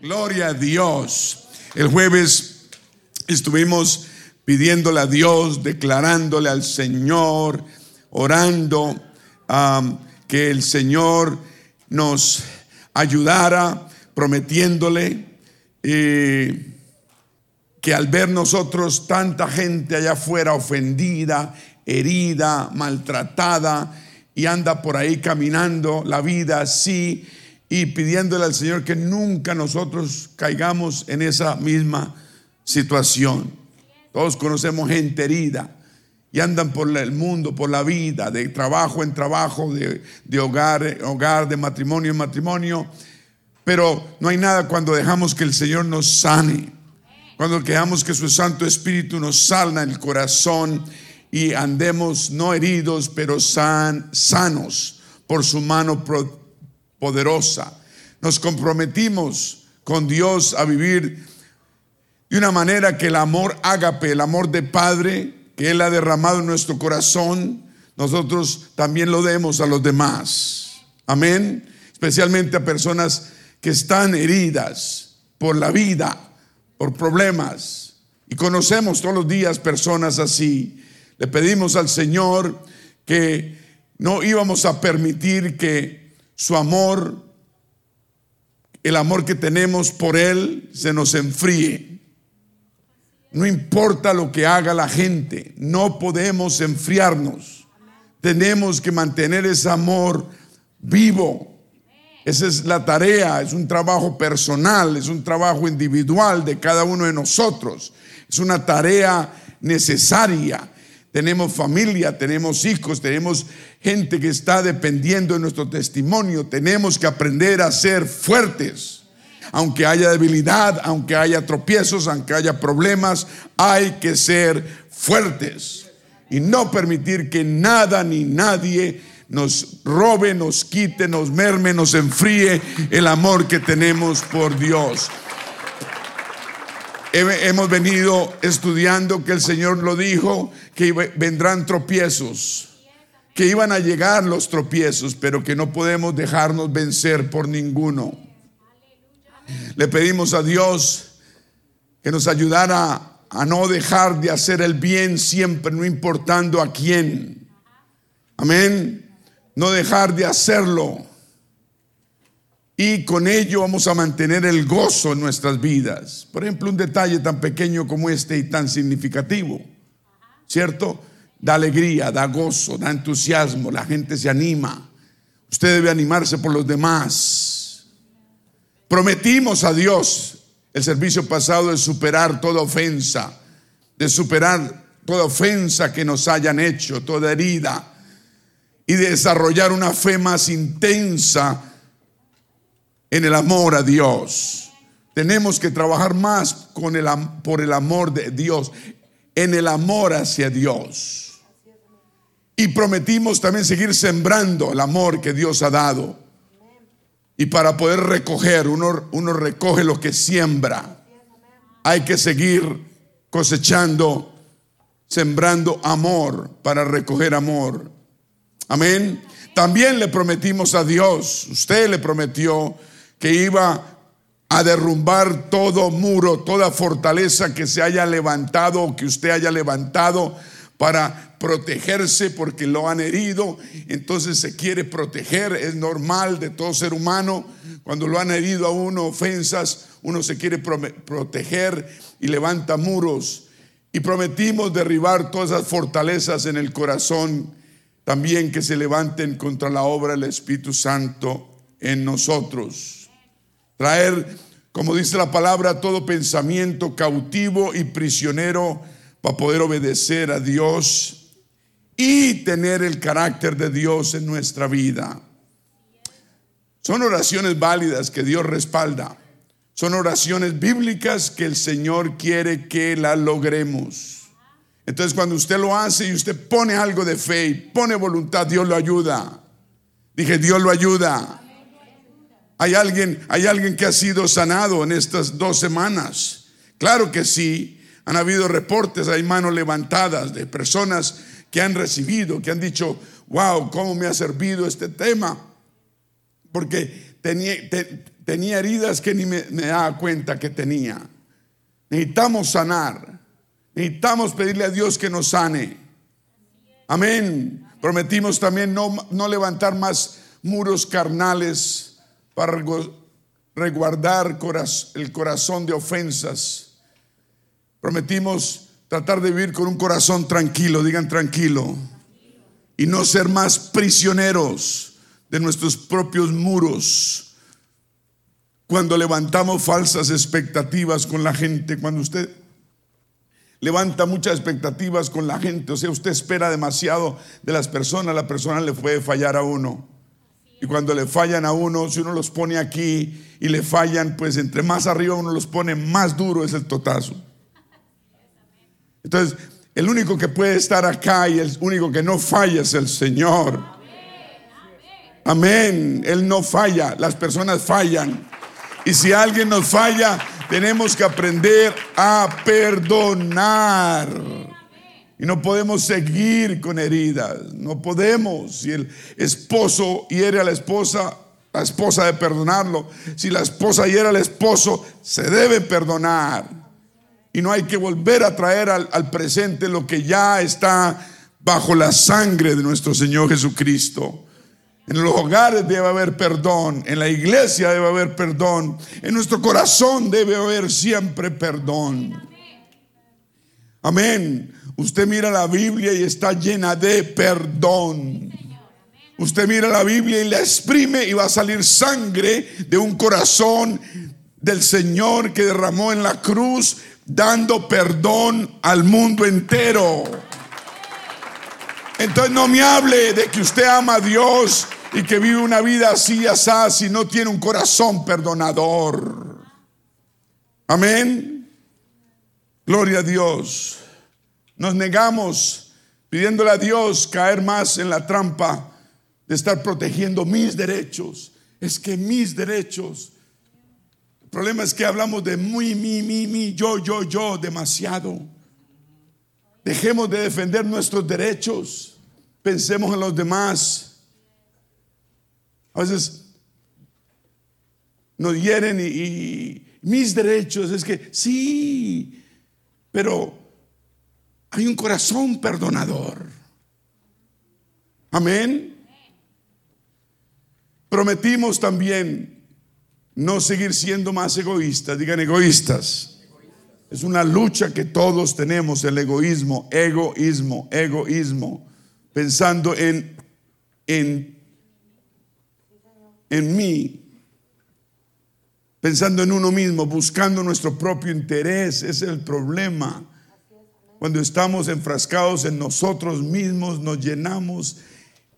Gloria a Dios. El jueves estuvimos pidiéndole a Dios, declarándole al Señor, orando que el Señor nos ayudara, prometiéndole eh, que al ver nosotros tanta gente allá afuera ofendida, herida, maltratada, y anda por ahí caminando la vida así, y pidiéndole al Señor que nunca nosotros caigamos en esa misma situación. Todos conocemos gente herida y andan por el mundo, por la vida, de trabajo en trabajo, de, hogar hogar, de matrimonio en matrimonio. Pero no hay nada cuando dejamos que el Señor nos sane, cuando dejamos que su Santo Espíritu nos salna el corazón y andemos no heridos, pero san, sanos por su mano poderosa. Nos comprometimos con Dios a vivir de una manera que el amor ágape, el amor de Padre que Él ha derramado en nuestro corazón, nosotros también lo demos a los demás. Amén. Especialmente a personas que están heridas por la vida, por problemas. Y conocemos todos los días personas así. Le pedimos al Señor que no íbamos a permitir que su amor, el amor que tenemos por Él, se nos enfríe. No importa lo que haga la gente, no podemos enfriarnos. Tenemos que mantener ese amor vivo. Esa es la tarea, es un trabajo personal, es un trabajo individual de cada uno de nosotros. Es una tarea necesaria tenemos familia, tenemos hijos, tenemos gente que está dependiendo de nuestro testimonio. Tenemos que aprender a ser fuertes. Aunque haya debilidad, aunque haya tropiezos, aunque haya problemas, hay que ser fuertes. Y no permitir que nada ni nadie nos robe, nos quite, nos merme, nos enfríe el amor que tenemos por Dios hemos venido estudiando que el Señor lo dijo, que vendrán tropiezos, que iban a llegar los tropiezos, pero que no podemos dejarnos vencer por ninguno. Le pedimos a Dios que nos ayudara a no dejar de hacer el bien siempre, no importando a quién. Amén. No dejar de hacerlo y con ello vamos a mantener el gozo en nuestras vidas. Por ejemplo, un detalle tan pequeño como este y tan significativo, ¿cierto? Da alegría, da gozo, da entusiasmo, la gente se anima. Usted debe animarse por los demás. Prometimos a Dios el servicio pasado de superar toda ofensa, de superar toda ofensa que nos hayan hecho, toda herida, y de desarrollar una fe más intensa en el amor a Dios. Tenemos que trabajar más con el, por el amor de Dios, en el amor hacia Dios. Y prometimos también seguir sembrando el amor que Dios ha dado. Y para poder recoger, uno, uno recoge lo que siembra. Hay que seguir cosechando, sembrando amor para recoger amor. Amén. También le prometimos a Dios, usted le prometió que iba a derrumbar todo muro, toda fortaleza que se haya levantado o que usted haya levantado para protegerse porque lo han herido, entonces se quiere proteger, es normal de todo ser humano, cuando lo han herido a uno ofensas, uno se quiere proteger y levanta muros. Y prometimos derribar todas esas fortalezas en el corazón, también que se levanten contra la obra del Espíritu Santo en nosotros. Traer, como dice la palabra, todo pensamiento cautivo y prisionero para poder obedecer a Dios y tener el carácter de Dios en nuestra vida. Son oraciones válidas que Dios respalda. Son oraciones bíblicas que el Señor quiere que las logremos. Entonces cuando usted lo hace y usted pone algo de fe y pone voluntad, Dios lo ayuda. Dije, Dios lo ayuda. ¿Hay alguien, hay alguien que ha sido sanado en estas dos semanas? Claro que sí. Han habido reportes, hay manos levantadas de personas que han recibido, que han dicho, wow, ¿cómo me ha servido este tema? Porque tenía heridas que ni me, me daba cuenta que tenía. Necesitamos sanar. Necesitamos pedirle a Dios que nos sane. Amén. Prometimos también no, no levantar más muros carnales para resguardar el corazón de ofensas. Prometimos tratar de vivir con un corazón tranquilo, digan tranquilo, y no ser más prisioneros de nuestros propios muros. Cuando levantamos falsas expectativas con la gente, cuando usted levanta muchas expectativas con la gente, o sea, usted espera demasiado de las personas, la persona le puede fallar a uno. Y cuando le fallan a uno, si uno los pone aquí y le fallan, pues entre más arriba uno los pone, más duro es el totazo. Entonces, el único que puede estar acá y el único que no falla es el Señor. Amén. Él no falla, las personas fallan. Y si alguien nos falla, tenemos que aprender a perdonar. Y no podemos seguir con heridas. No podemos. Si el esposo hiere a la esposa, la esposa debe perdonarlo. Si la esposa hiere al esposo, se debe perdonar. Y no hay que volver a traer al, presente lo que ya está bajo la sangre de nuestro Señor Jesucristo. En los hogares debe haber perdón, en la iglesia debe haber perdón, en nuestro corazón debe haber siempre perdón. Amén. Usted mira la Biblia y está llena de perdón. Usted mira la Biblia y la exprime y va a salir sangre de un corazón del Señor que derramó en la cruz, dando perdón al mundo entero. Entonces no me hable de que usted ama a Dios y que vive una vida así, así, si no tiene un corazón perdonador. Amén. Gloria a Dios. Nos negamos pidiéndole a Dios caer más en la trampa de estar protegiendo mis derechos. Es que mis derechos. El problema es que hablamos de muy, mi, mi, mi, yo, yo, yo, demasiado. Dejemos de defender nuestros derechos. Pensemos en los demás. A veces nos hieren y, mis derechos es que sí, pero hay un corazón perdonador. Amén. Prometimos también no seguir siendo más egoístas, digan egoístas. Es una lucha que todos tenemos, el egoísmo, egoísmo, egoísmo, pensando en, en en mí, pensando en uno mismo, buscando nuestro propio interés. Es el problema. Cuando estamos enfrascados en nosotros mismos, nos llenamos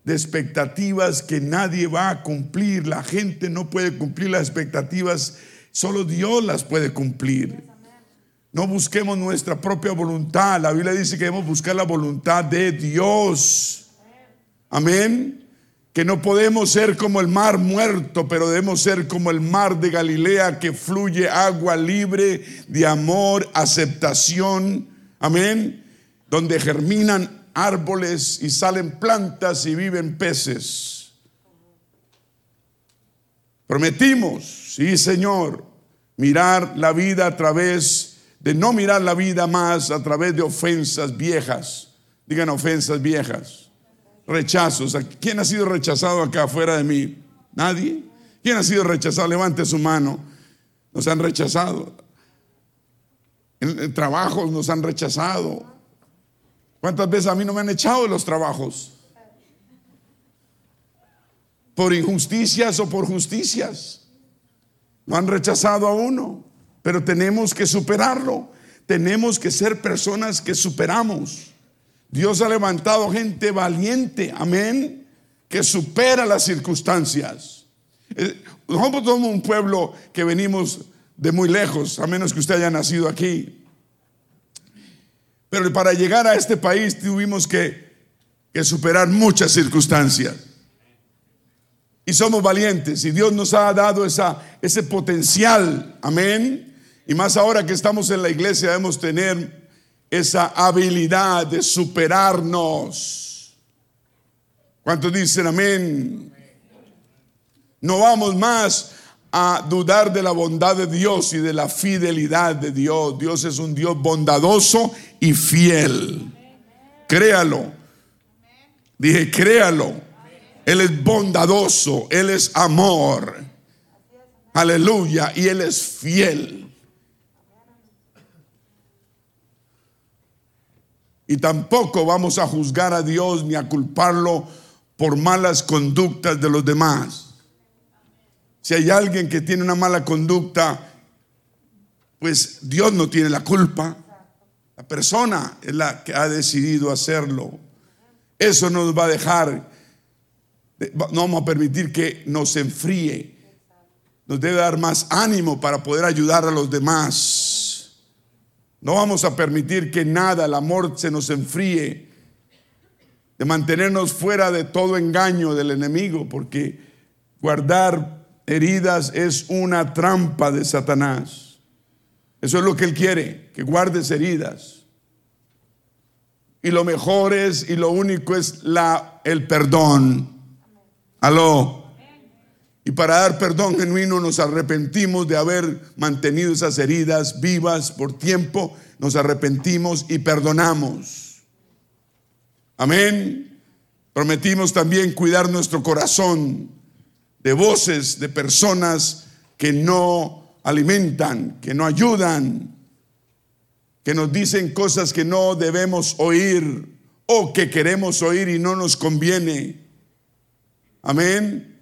de expectativas que nadie va a cumplir. La gente no puede cumplir las expectativas, solo Dios las puede cumplir. No busquemos nuestra propia voluntad. La Biblia dice que debemos buscar la voluntad de Dios. Amén que no podemos ser como el mar muerto, pero debemos ser como el mar de Galilea que fluye agua libre de amor, aceptación, amén, donde germinan árboles y salen plantas y viven peces. Prometimos, sí Señor, mirar la vida a través de no mirar la vida más a través de ofensas viejas. Digan ofensas viejas rechazos. ¿Quién ha sido rechazado acá afuera de mí? ¿Nadie? ¿Quién ha sido rechazado? Levante su mano. Nos han rechazado. En, trabajos nos han rechazado. ¿Cuántas veces a mí no me han echado de los trabajos? Por injusticias o por justicias. No han rechazado a uno, pero tenemos que superarlo. Tenemos que ser personas que superamos. Dios ha levantado gente valiente, amén, que supera las circunstancias. Eh, nosotros somos un pueblo que venimos de muy lejos, a menos que usted haya nacido aquí. Pero para llegar a este país tuvimos que, que superar muchas circunstancias. Y somos valientes y Dios nos ha dado esa, ese potencial, amén. Y más ahora que estamos en la iglesia debemos tener esa habilidad de superarnos. ¿Cuántos dicen amén? No vamos más a dudar de la bondad de Dios y de la fidelidad de Dios. Dios es un Dios bondadoso y fiel. Créalo. Dije, créalo. Él es bondadoso, Él es amor. Aleluya. Y Él es fiel. Y tampoco vamos a juzgar a Dios ni a culparlo por malas conductas de los demás. Si hay alguien que tiene una mala conducta, pues Dios no tiene la culpa. La persona es la que ha decidido hacerlo. Eso nos va a dejar, no vamos a permitir que nos enfríe. Nos debe dar más ánimo para poder ayudar a los demás. No vamos a permitir que nada, el amor se nos enfríe, de mantenernos fuera de todo engaño del enemigo, porque guardar heridas es una trampa de Satanás. Eso es lo que él quiere, que guardes heridas. Y lo mejor es y lo único es la el perdón. Aló. Y para dar perdón genuino nos arrepentimos de haber mantenido esas heridas vivas por tiempo, nos arrepentimos y perdonamos. Amén. Prometimos también cuidar nuestro corazón de voces de personas que no alimentan, que no ayudan, que nos dicen cosas que no debemos oír o que queremos oír y no nos conviene. Amén.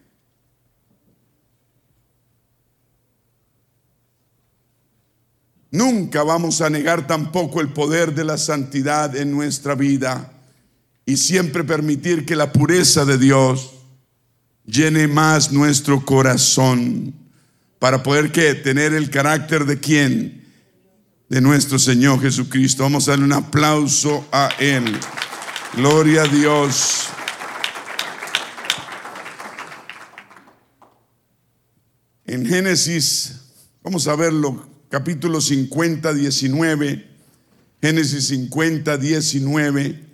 Nunca vamos a negar tampoco el poder de la santidad en nuestra vida y siempre permitir que la pureza de Dios llene más nuestro corazón para poder que tener el carácter de quién? De nuestro Señor Jesucristo. Vamos a darle un aplauso a Él. Gloria a Dios. En Génesis, vamos a verlo capítulo 50, 19, Génesis 50, 19.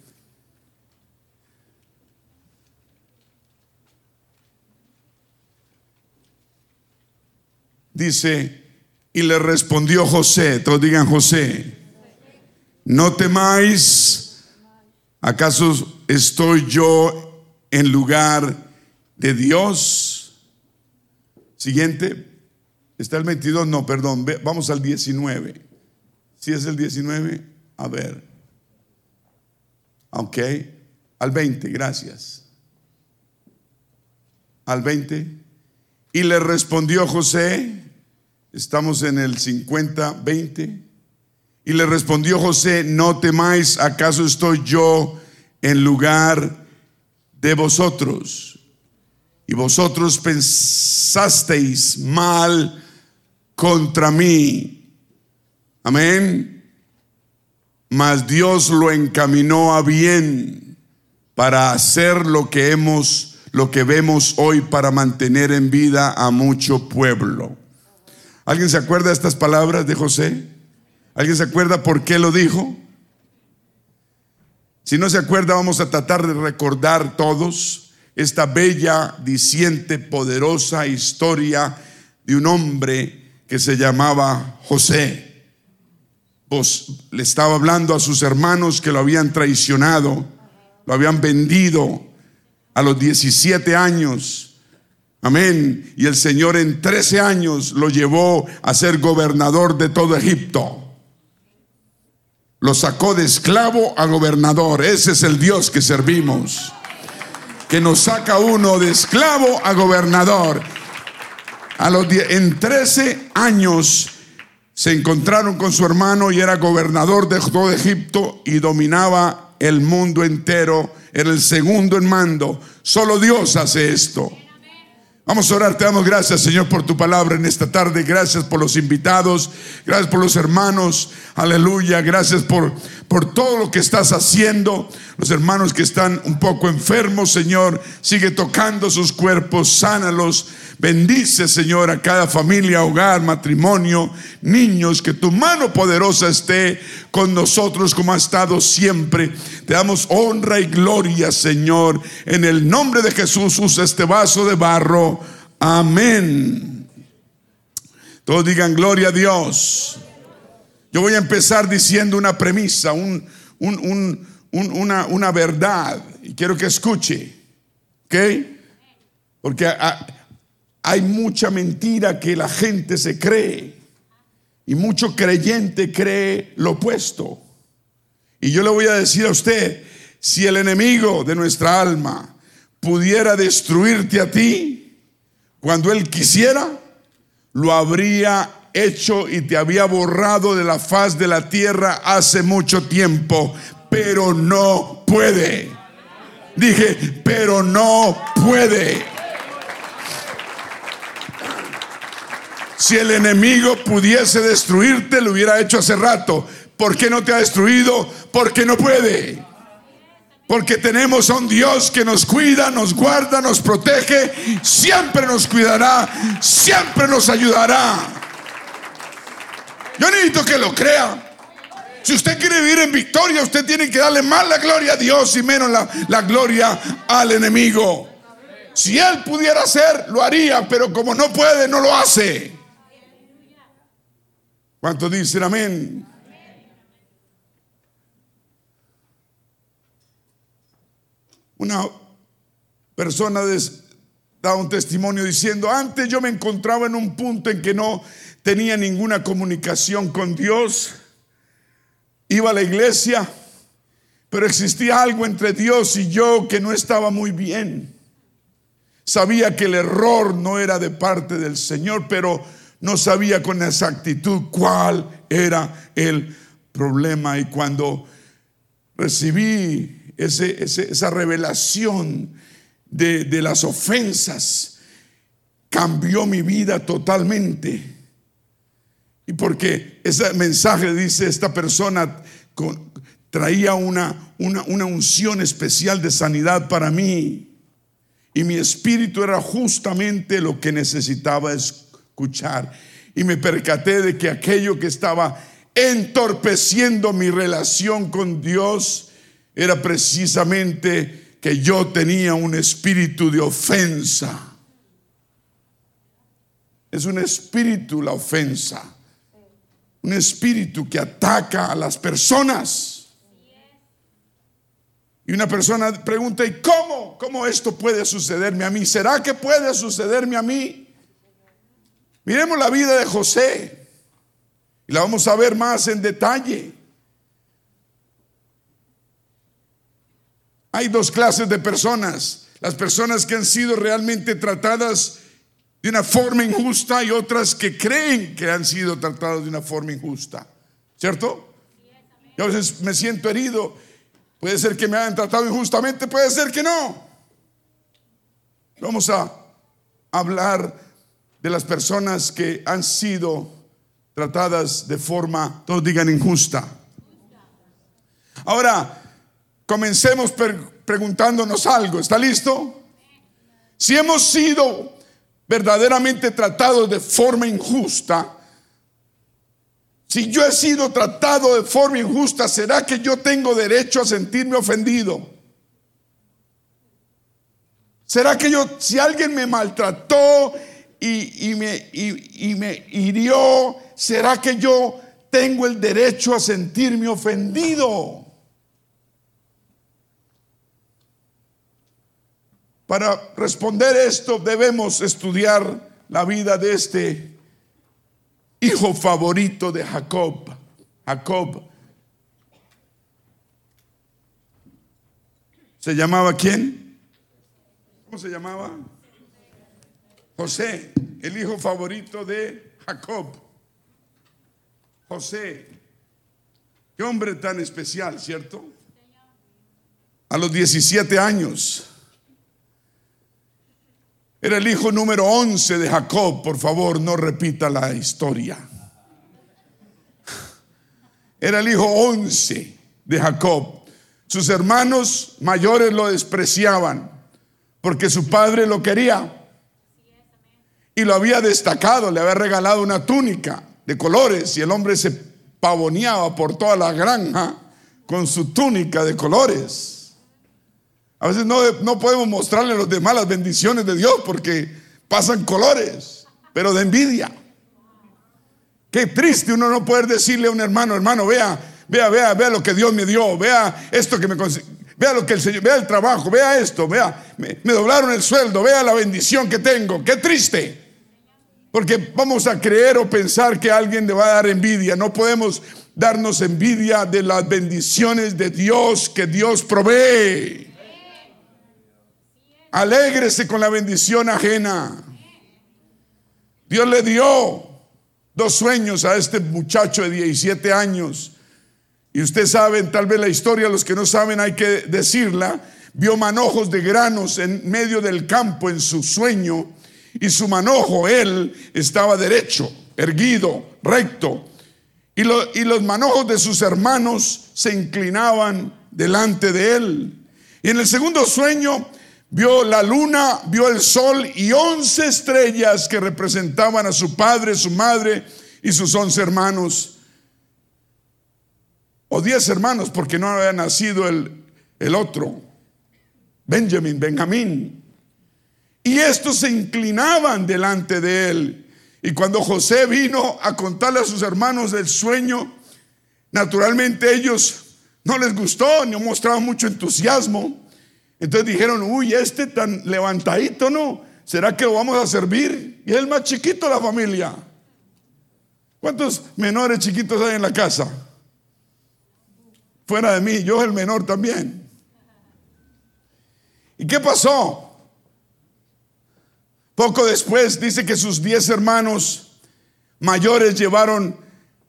Dice, y le respondió José, todos digan José, no temáis, ¿acaso estoy yo en lugar de Dios? Siguiente, ¿Está el 22? No, perdón. Vamos al 19. Si es el 19, a ver. Ok. Al 20, gracias. Al 20. Y le respondió José, estamos en el 50, 20. Y le respondió José, no temáis, ¿acaso estoy yo en lugar de vosotros? Y vosotros pensasteis mal contra mí. Amén. Mas Dios lo encaminó a bien para hacer lo que hemos, lo que vemos hoy para mantener en vida a mucho pueblo. ¿Alguien se acuerda de estas palabras de José? ¿Alguien se acuerda por qué lo dijo? Si no se acuerda, vamos a tratar de recordar todos esta bella, diciente, poderosa historia de un hombre que se llamaba José. Le estaba hablando a sus hermanos que lo habían traicionado, lo habían vendido a los 17 años. Amén. Y el Señor en 13 años lo llevó a ser gobernador de todo Egipto. Lo sacó de esclavo a gobernador. Ese es el Dios que servimos. Que nos saca uno de esclavo a gobernador. En 13 años se encontraron con su hermano y era gobernador de todo Egipto y dominaba el mundo entero. Era el segundo en mando. Solo Dios hace esto. Vamos a orar, te damos gracias Señor por tu palabra en esta tarde, gracias por los invitados, gracias por los hermanos, aleluya, gracias por, por todo lo que estás haciendo, los hermanos que están un poco enfermos Señor, sigue tocando sus cuerpos, sánalos, bendice Señor a cada familia, hogar, matrimonio, niños, que tu mano poderosa esté con nosotros como ha estado siempre. Te damos honra y gloria Señor, en el nombre de Jesús usa este vaso de barro Amén. Todos digan gloria a Dios. Yo voy a empezar diciendo una premisa, un, una, verdad. Y quiero que escuche. ¿Ok? Porque hay mucha mentira que la gente se cree. Y mucho creyente cree lo opuesto. Y yo le voy a decir a usted, si el enemigo de nuestra alma pudiera destruirte a ti, cuando él quisiera, lo habría hecho y te había borrado de la faz de la tierra hace mucho tiempo, pero no puede. Dije, pero no puede. Si el enemigo pudiese destruirte, lo hubiera hecho hace rato. ¿Por qué no te ha destruido? Porque no puede. Porque tenemos a un Dios que nos cuida, nos guarda, nos protege, siempre nos cuidará, siempre nos ayudará. Yo necesito que lo crea. Si usted quiere vivir en victoria, usted tiene que darle más la gloria a Dios y menos la, la gloria al enemigo. Si él pudiera hacer, lo haría, pero como no puede, no lo hace. ¿Cuántos dicen amén? Una persona da un testimonio diciendo, antes yo me encontraba en un punto en que no tenía ninguna comunicación con Dios, iba a la iglesia, pero existía algo entre Dios y yo que no estaba muy bien. Sabía que el error no era de parte del Señor, pero no sabía con exactitud cuál era el problema. Y cuando recibí esa revelación de, las ofensas, cambió mi vida totalmente. Y porque ese mensaje dice esta persona traía una, una, una, unción especial de sanidad para mí. Y mi espíritu era justamente lo que necesitaba escuchar. Y me percaté de que aquello que estaba entorpeciendo mi relación con Dios era precisamente que yo tenía un espíritu de ofensa. Es un espíritu la ofensa. Un espíritu que ataca a las personas. Y una persona pregunta, ¿y cómo? ¿Cómo esto puede sucederme a mí? ¿Será que puede sucederme a mí? Miremos la vida de José y la vamos a ver más en detalle. Hay dos clases de personas, las personas que han sido realmente tratadas de una forma injusta y otras que creen que han sido tratadas de una forma injusta, ¿cierto? Yo a veces me siento herido, puede ser que me hayan tratado injustamente, puede ser que no. Vamos a hablar de las personas que han sido tratadas de forma, todos digan, injusta. Ahora, comencemos preguntándonos algo. ¿Está listo? Si hemos sido verdaderamente tratados de forma injusta, si yo he sido tratado de forma injusta, ¿será que yo tengo derecho a sentirme ofendido? ¿Será que yo, si alguien me maltrató y, me, y me hirió, ¿será que yo tengo el derecho a sentirme ofendido? Para responder esto debemos estudiar la vida de este hijo favorito de Jacob. Jacob. ¿Se llamaba quién? ¿Cómo se llamaba? José, el hijo favorito de Jacob. José, qué hombre tan especial, ¿cierto? A los 17 años. Era el hijo número 11 de Jacob. Por favor, no repita la historia. Era el hijo 11 de Jacob. Sus hermanos mayores lo despreciaban porque su padre lo quería y lo había destacado, le había regalado una túnica de colores y el hombre se pavoneaba por toda la granja con su túnica de colores. A veces no, no podemos mostrarle a los demás las bendiciones de Dios porque pasan colores, pero de envidia. Qué triste uno no poder decirle a un hermano, hermano, vea, vea, vea, vea lo que Dios me dio, vea esto que me vea lo que el Señor, vea el trabajo, vea esto, vea, me, me doblaron el sueldo, vea la bendición que tengo. Qué triste. Porque vamos a creer o pensar que alguien le va a dar envidia. No podemos darnos envidia de las bendiciones de Dios que Dios provee. Alégrese con la bendición ajena. Dios le dio dos sueños a este muchacho de 17 años. Y ustedes saben, tal vez la historia, los que no saben hay que decirla. Vio manojos de granos en medio del campo en su sueño. Y su manojo, él, estaba derecho, erguido, recto. Y, y los manojos de sus hermanos se inclinaban delante de él. Y en el segundo sueño vio la luna, vio el sol y once estrellas que representaban a su padre, su madre y sus once hermanos. O diez hermanos, porque no había nacido el, el otro, Benjamín, Benjamín. Y estos se inclinaban delante de él. Y cuando José vino a contarle a sus hermanos del sueño, naturalmente ellos no les gustó, ni mostraban mucho entusiasmo. Entonces dijeron, uy, este tan levantadito, ¿no? ¿Será que lo vamos a servir? Y es el más chiquito de la familia. ¿Cuántos menores chiquitos hay en la casa? Fuera de mí, yo el menor también. ¿Y qué pasó? Poco después dice que sus diez hermanos mayores llevaron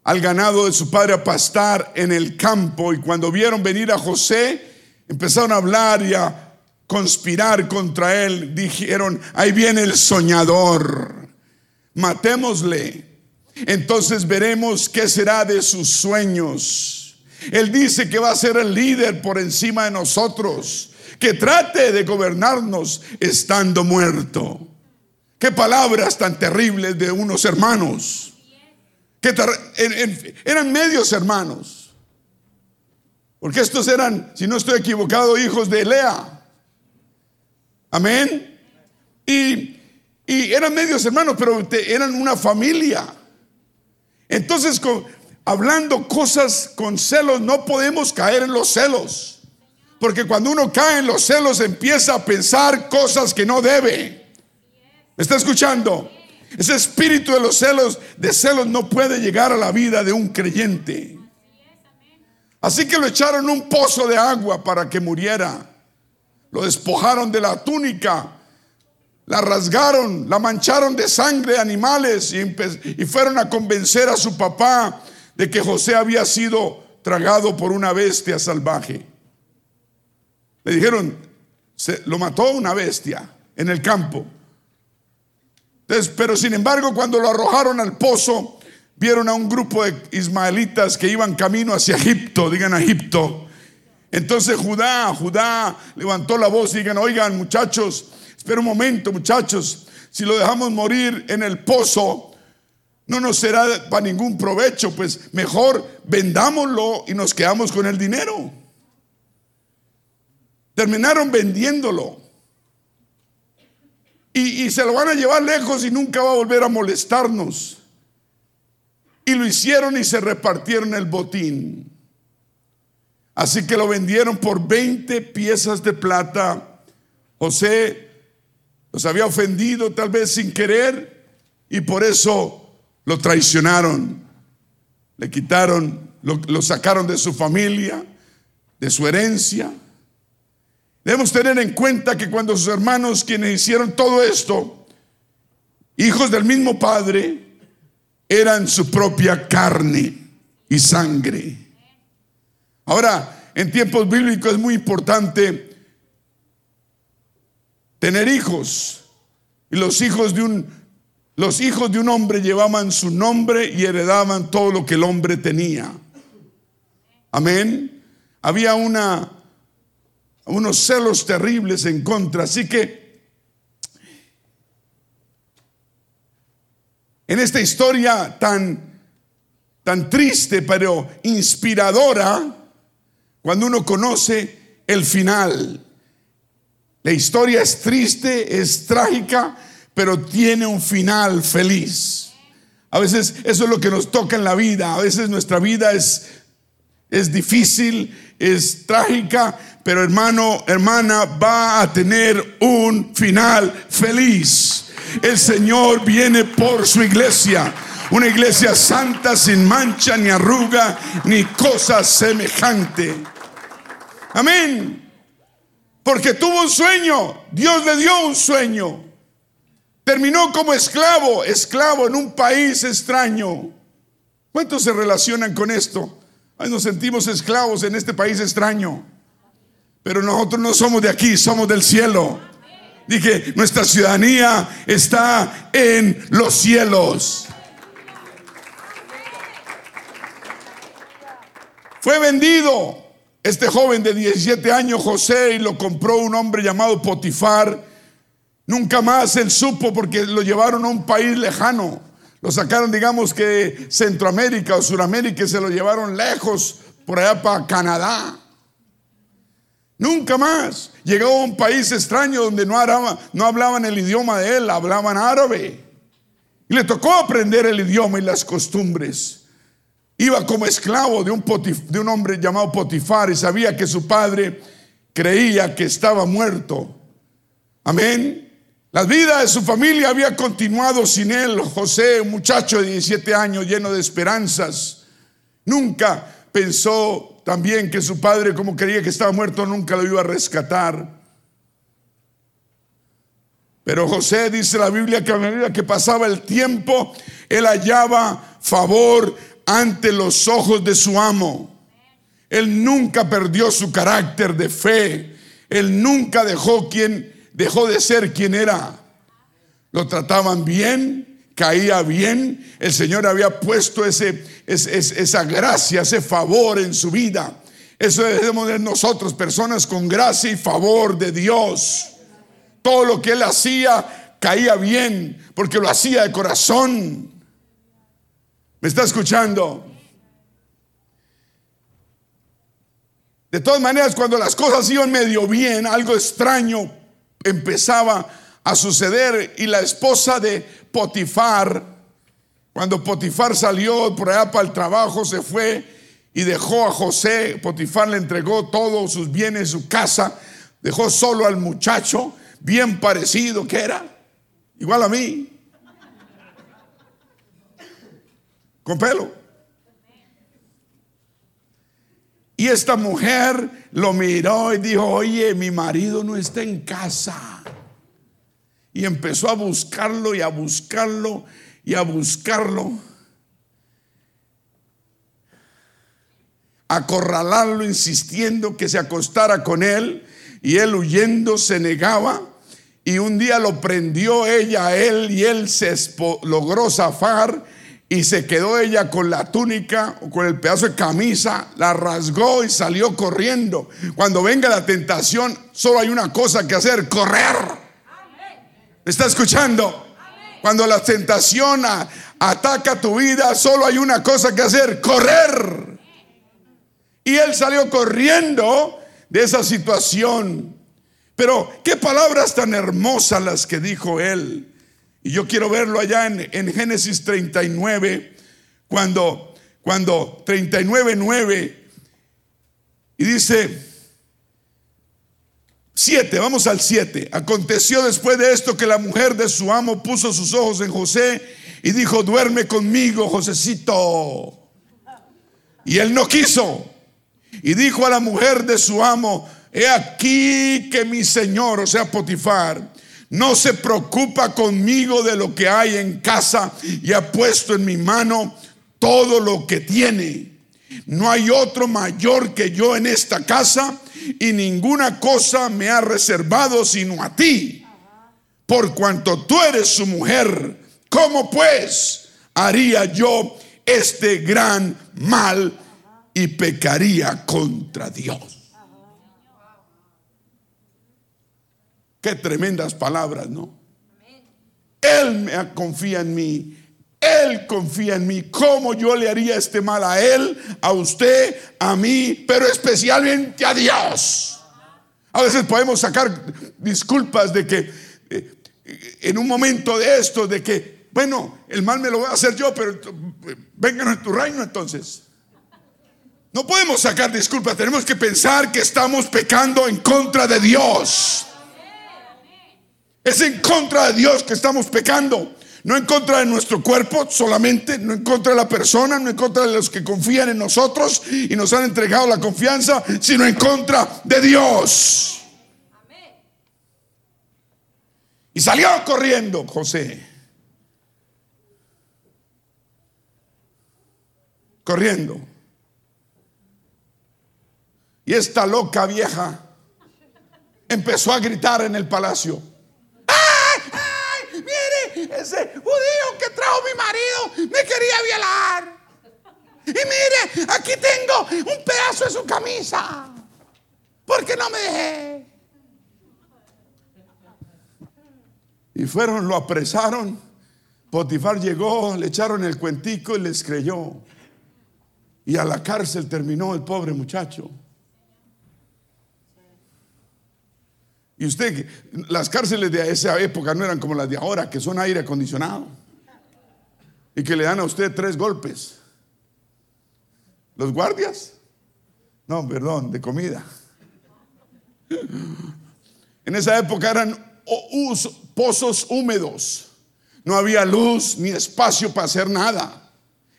al ganado de su padre a pastar en el campo y cuando vieron venir a José, empezaron a hablar y a conspirar contra él. Dijeron, ahí viene el soñador, matémosle. Entonces veremos qué será de sus sueños. Él dice que va a ser el líder por encima de nosotros, que trate de gobernarnos estando muerto. Qué palabras tan terribles de unos hermanos. Que eran medios hermanos. Porque estos eran, si no estoy equivocado, hijos de Lea. Amén. Y, eran medios hermanos, pero eran una familia. Entonces, hablando cosas con celos, no podemos caer en los celos. Porque cuando uno cae en los celos, empieza a pensar cosas que no debe. ¿Me está escuchando? Ese espíritu de los celos, de celos, no puede llegar a la vida de un creyente. Así que lo echaron un pozo de agua para que muriera. Lo despojaron de la túnica, la rasgaron, la mancharon de sangre animales y, y fueron a convencer a su papá de que José había sido tragado por una bestia salvaje. Le dijeron, se, lo mató una bestia en el campo. Pero sin embargo, cuando lo arrojaron al pozo, vieron a un grupo de ismaelitas que iban camino hacia Egipto, digan a Egipto. Entonces Judá, Judá levantó la voz y digan, oigan muchachos, espera un momento muchachos, si lo dejamos morir en el pozo, no nos será para ningún provecho, pues mejor vendámoslo y nos quedamos con el dinero. Terminaron vendiéndolo. Y, y se lo van a llevar lejos y nunca va a volver a molestarnos. Y lo hicieron y se repartieron el botín. Así que lo vendieron por 20 piezas de plata. José los había ofendido tal vez sin querer y por eso lo traicionaron. Le quitaron, lo, lo sacaron de su familia, de su herencia. Debemos tener en cuenta que cuando sus hermanos quienes hicieron todo esto, hijos del mismo padre, eran su propia carne y sangre. Ahora, en tiempos bíblicos es muy importante tener hijos. Y los hijos de un los hijos de un hombre llevaban su nombre y heredaban todo lo que el hombre tenía. Amén. Había una unos celos terribles en contra, así que en esta historia tan, tan triste pero inspiradora, cuando uno conoce el final. La historia es triste, es trágica, pero tiene un final feliz. A veces eso es lo que nos toca en la vida. A veces nuestra vida es, es difícil, es trágica, pero hermano, hermana, va a tener un final feliz. El Señor viene por su iglesia. Una iglesia santa, sin mancha, ni arruga, ni cosa semejante. Amén. Porque tuvo un sueño. Dios le dio un sueño. Terminó como esclavo, esclavo en un país extraño. ¿Cuántos se relacionan con esto? nos sentimos esclavos en este país extraño. Pero nosotros no somos de aquí, somos del cielo. Dije, nuestra ciudadanía está en los cielos. Fue vendido este joven de 17 años, José, y lo compró un hombre llamado Potifar. Nunca más él supo porque lo llevaron a un país lejano. Lo sacaron, digamos que Centroamérica o Suramérica y se lo llevaron lejos, por allá para Canadá. Nunca más. Llegó a un país extraño donde no, no hablaban el idioma de él, hablaban árabe. Y le tocó aprender el idioma y las costumbres. Iba como esclavo de un, de un hombre llamado Potifar y sabía que su padre creía que estaba muerto. Amén. La vida de su familia había continuado sin él. José, un muchacho de 17 años lleno de esperanzas, nunca pensó también que su padre, como creía que estaba muerto, nunca lo iba a rescatar. Pero José dice la Biblia que a medida que pasaba el tiempo, él hallaba favor ante los ojos de su amo. Él nunca perdió su carácter de fe. Él nunca dejó quien dejó de ser quien era. Lo trataban bien, caía bien, el Señor había puesto esa gracia, ese favor en su vida. Eso debemos de nosotros, personas con gracia y favor de Dios. Todo lo que él hacía caía bien, porque lo hacía de corazón. ¿Me está escuchando? De todas maneras, cuando las cosas iban medio bien, algo extraño empezaba a suceder y la esposa de Potifar, cuando Potifar salió por allá para el trabajo, se fue y dejó a José, Potifar le entregó todos sus bienes, su casa, dejó solo al muchacho, bien parecido que era, igual a mí, con pelo. Y esta mujer lo miró y dijo, oye, mi marido no está en casa y empezó a buscarlo y a buscarlo y a buscarlo. Acorralarlo insistiendo que se acostara con él y él huyendo se negaba. Y un día lo prendió ella a él y él se logró zafar y se quedó ella con la túnica o con el pedazo de camisa, la rasgó y salió corriendo. Cuando venga la tentación, solo hay una cosa que hacer, correr. ¿Me está escuchando? Cuando la tentación ataca tu vida, solo hay una cosa que hacer, correr. Y él salió corriendo de esa situación. Pero qué palabras tan hermosas las que dijo él. Y yo quiero verlo allá en, en Génesis 39, cuando, cuando 39, 9, y dice, 7, vamos al 7. Aconteció después de esto que la mujer de su amo puso sus ojos en José y dijo, duerme conmigo, Josecito. Y él no quiso. Y dijo a la mujer de su amo, he aquí que mi señor, o sea, Potifar, no se preocupa conmigo de lo que hay en casa y ha puesto en mi mano todo lo que tiene. No hay otro mayor que yo en esta casa y ninguna cosa me ha reservado sino a ti, por cuanto tú eres su mujer. ¿Cómo pues haría yo este gran mal y pecaría contra Dios? Qué tremendas palabras, ¿no? Él me confía en mí él confía en mí. ¿Cómo yo le haría este mal a Él, a usted, a mí, pero especialmente a Dios? A veces podemos sacar disculpas de que eh, en un momento de esto, de que bueno, el mal me lo voy a hacer yo, pero vengan en tu reino entonces. No podemos sacar disculpas, tenemos que pensar que estamos pecando en contra de Dios. Es en contra de Dios que estamos pecando. No en contra de nuestro cuerpo solamente, no en contra de la persona, no en contra de los que confían en nosotros y nos han entregado la confianza, sino en contra de Dios. Y salió corriendo José. Corriendo. Y esta loca vieja empezó a gritar en el palacio. Ese judío que trajo mi marido me quería violar. Y mire, aquí tengo un pedazo de su camisa. ¿Por qué no me dejé? Y fueron, lo apresaron. Potifar llegó, le echaron el cuentico y les creyó. Y a la cárcel terminó el pobre muchacho. Y usted, las cárceles de esa época no eran como las de ahora, que son aire acondicionado. Y que le dan a usted tres golpes. ¿Los guardias? No, perdón, de comida. En esa época eran pozos húmedos. No había luz ni espacio para hacer nada.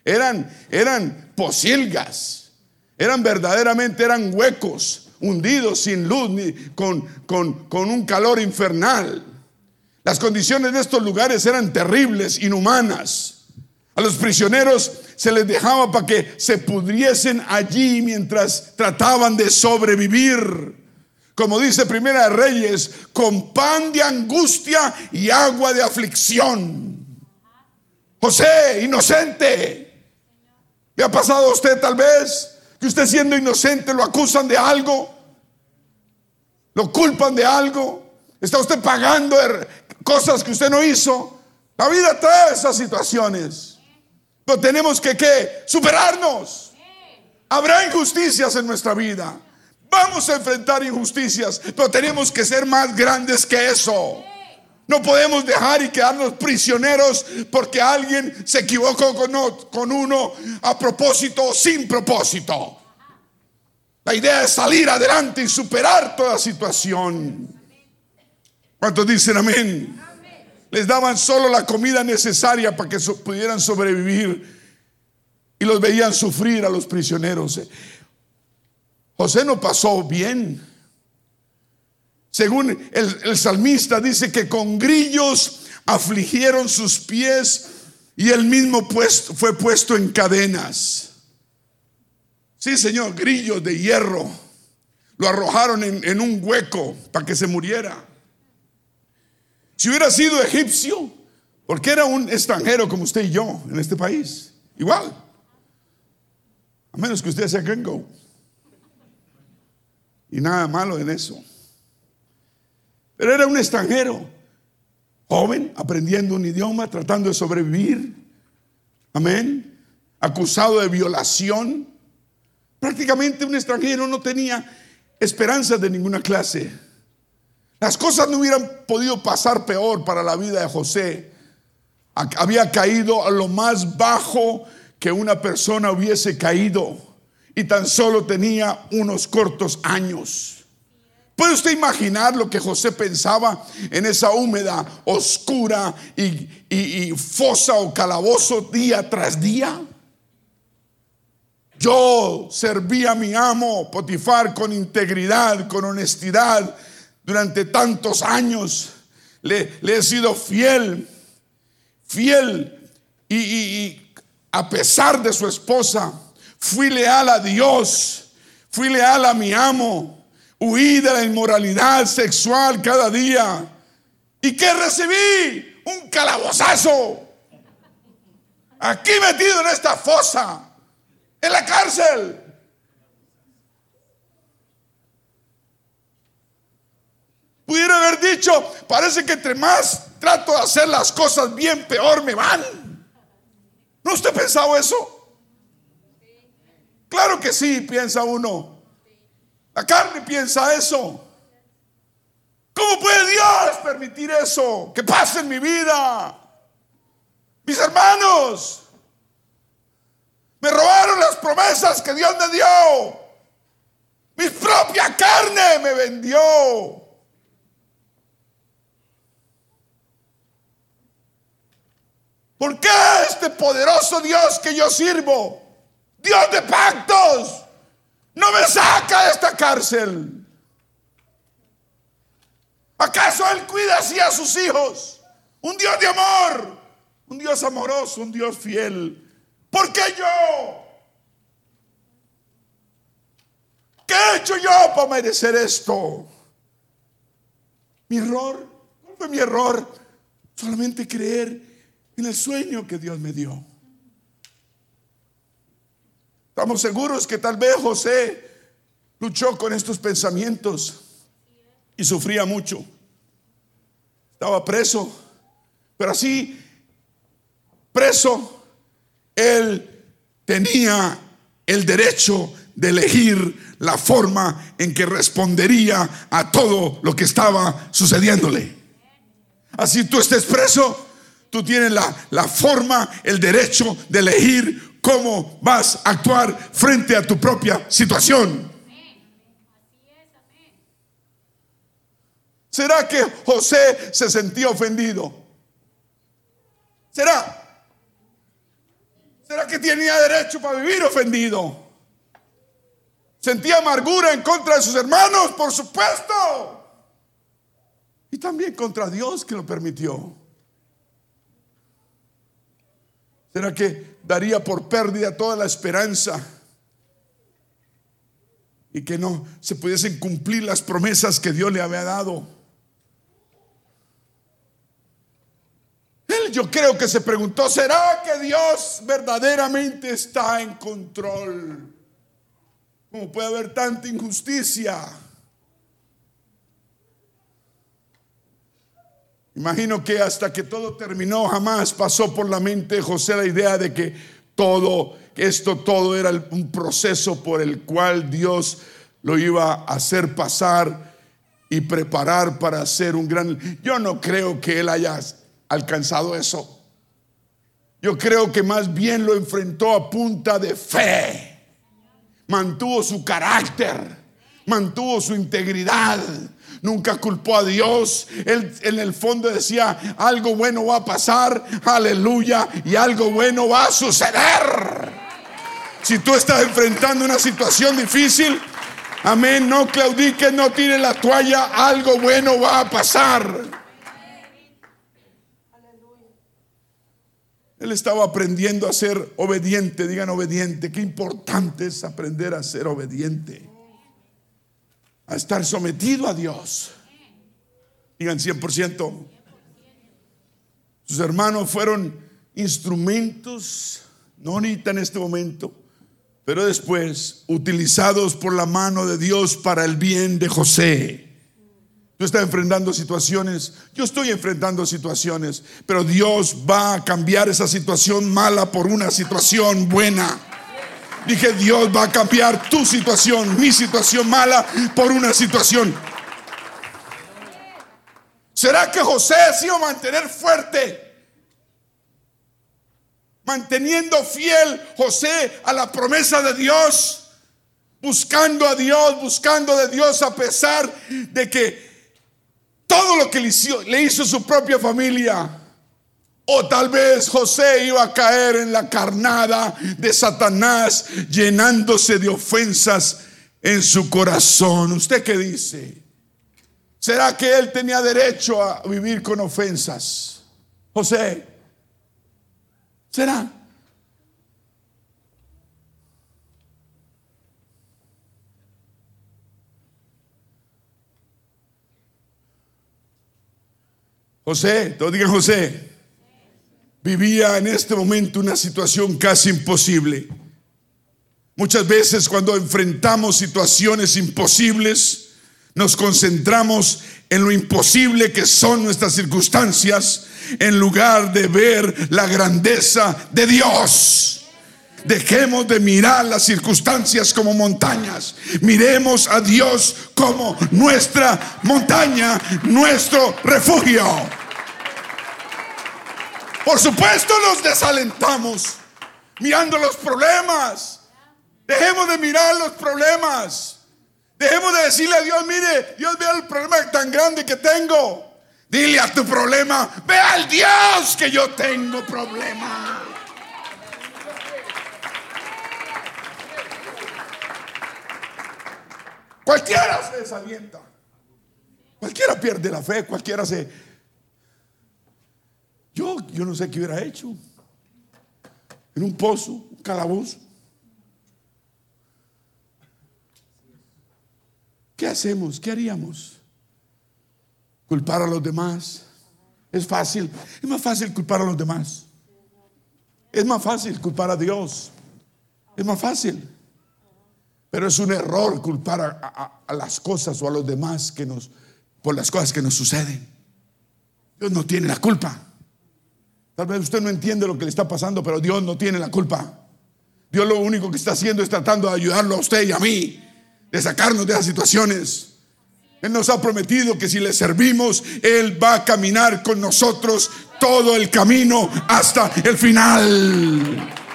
Eran, eran posilgas. Eran verdaderamente, eran huecos hundidos sin luz, ni con, con un calor infernal. Las condiciones de estos lugares eran terribles, inhumanas. A los prisioneros se les dejaba para que se pudriesen allí mientras trataban de sobrevivir. Como dice Primera de Reyes, con pan de angustia y agua de aflicción. José, inocente. ¿Le ha pasado a usted tal vez? Que usted siendo inocente lo acusan de algo, lo culpan de algo, está usted pagando er, cosas que usted no hizo. La vida trae esas situaciones, pero tenemos que ¿qué? superarnos. Habrá injusticias en nuestra vida. Vamos a enfrentar injusticias, pero tenemos que ser más grandes que eso. No podemos dejar y quedarnos prisioneros porque alguien se equivocó con uno a propósito o sin propósito. La idea es salir adelante y superar toda situación. ¿Cuántos dicen amén? Les daban solo la comida necesaria para que pudieran sobrevivir y los veían sufrir a los prisioneros. José no pasó bien. Según el, salmista dice que con grillos afligieron sus pies y él mismo fue puesto en cadenas. Sí, Señor, grillos de hierro. Lo arrojaron en, en un hueco para que se muriera. Si hubiera sido egipcio, porque era un extranjero como usted y yo en este país, igual. A menos que usted sea gringo. Y nada malo en eso. Pero era un extranjero, joven, aprendiendo un idioma, tratando de sobrevivir. Amén. Acusado de violación. Prácticamente un extranjero no tenía esperanza de ninguna clase. Las cosas no hubieran podido pasar peor para la vida de José. Había caído a lo más bajo que una persona hubiese caído y tan solo tenía unos cortos años. ¿Puede usted imaginar lo que José pensaba en esa húmeda, oscura y, fosa o calabozo día tras día? Yo serví a mi amo Potifar con integridad, con honestidad durante tantos años. Le, he sido fiel, fiel y, y, a pesar de su esposa, fui leal a Dios, fui leal a mi amo. Huí de la inmoralidad sexual cada día. ¿Y qué recibí? Un calabozazo. Aquí metido en esta fosa, en la cárcel. Pudiera haber dicho, parece que entre más trato de hacer las cosas bien, peor me van. ¿No usted ha pensado eso? Claro que sí, piensa uno. La carne piensa eso. ¿Cómo puede Dios permitir eso? Que pase en mi vida. Mis hermanos, me robaron las promesas que Dios me dio. Mi propia carne me vendió. ¿Por qué este poderoso Dios que yo sirvo, Dios de pactos, no me saca de esta cárcel? ¿Acaso Él cuida así a sus hijos? Un Dios de amor, un Dios amoroso, un Dios fiel. ¿Por qué yo? ¿Qué he hecho yo para merecer esto? Mi error, ¿cuál fue mi error? Solamente creer en el sueño que Dios me dio. Estamos seguros que tal vez José luchó con estos pensamientos y sufría mucho. Estaba preso, pero así, preso, él tenía el derecho de elegir la forma en que respondería a todo lo que estaba sucediéndole. Así tú estés preso, tú tienes la, la forma, el derecho de elegir cómo vas a actuar frente a tu propia situación. ¿Será que José se sentía ofendido? ¿Será? ¿Será que tenía derecho para vivir ofendido? ¿Sentía amargura en contra de sus hermanos? Por supuesto. Y también contra Dios que lo permitió. ¿Será que daría por pérdida toda la esperanza? Y que no se pudiesen cumplir las promesas que Dios le había dado. Yo creo que se preguntó, ¿será que Dios verdaderamente está en control? ¿Cómo puede haber tanta injusticia? Imagino que hasta que todo terminó jamás pasó por la mente de José la idea de que todo, esto todo era un proceso por el cual Dios lo iba a hacer pasar y preparar para hacer un gran... Yo no creo que él haya alcanzado eso. Yo creo que más bien lo enfrentó a punta de fe. Mantuvo su carácter, mantuvo su integridad. Nunca culpó a Dios. Él en el fondo decía, algo bueno va a pasar, aleluya, y algo bueno va a suceder. Si tú estás enfrentando una situación difícil, amén, no claudiques, no tires la toalla, algo bueno va a pasar. Él estaba aprendiendo a ser obediente, digan obediente, qué importante es aprender a ser obediente, a estar sometido a Dios. Digan 100%. Sus hermanos fueron instrumentos, no ahorita en este momento, pero después utilizados por la mano de Dios para el bien de José. Tú estás enfrentando situaciones, yo estoy enfrentando situaciones, pero Dios va a cambiar esa situación mala por una situación buena. Dije, Dios va a cambiar tu situación, mi situación mala, por una situación. ¿Será que José se iba a mantener fuerte? Manteniendo fiel José a la promesa de Dios, buscando a Dios, buscando de Dios a pesar de que todo lo que le hizo, le hizo su propia familia. O tal vez José iba a caer en la carnada de Satanás, llenándose de ofensas en su corazón. ¿Usted qué dice? ¿Será que él tenía derecho a vivir con ofensas? José, ¿será? José, todos digan José, vivía en este momento una situación casi imposible. Muchas veces cuando enfrentamos situaciones imposibles, nos concentramos en lo imposible que son nuestras circunstancias en lugar de ver la grandeza de Dios. Dejemos de mirar las circunstancias como montañas. Miremos a Dios como nuestra montaña, nuestro refugio. Por supuesto nos desalentamos mirando los problemas. Dejemos de mirar los problemas. Dejemos de decirle a Dios, mire, Dios vea el problema tan grande que tengo. Dile a tu problema, ve al Dios que yo tengo problema. Cualquiera se desalienta. Cualquiera pierde la fe, cualquiera se... Yo, yo no sé qué hubiera hecho. En un pozo, un calabozo. ¿Qué hacemos? ¿Qué haríamos? Culpar a los demás. Es fácil. Es más fácil culpar a los demás. Es más fácil culpar a Dios. Es más fácil. Pero es un error culpar a, las cosas o a los demás que nos, por las cosas que nos suceden. Dios no tiene la culpa. Tal vez usted no entiende lo que le está pasando, pero Dios no tiene la culpa. Dios lo único que está haciendo es tratando de ayudarlo a usted y a mí, de sacarnos de esas situaciones. Él nos ha prometido que si le servimos, Él va a caminar con nosotros todo el camino hasta el final.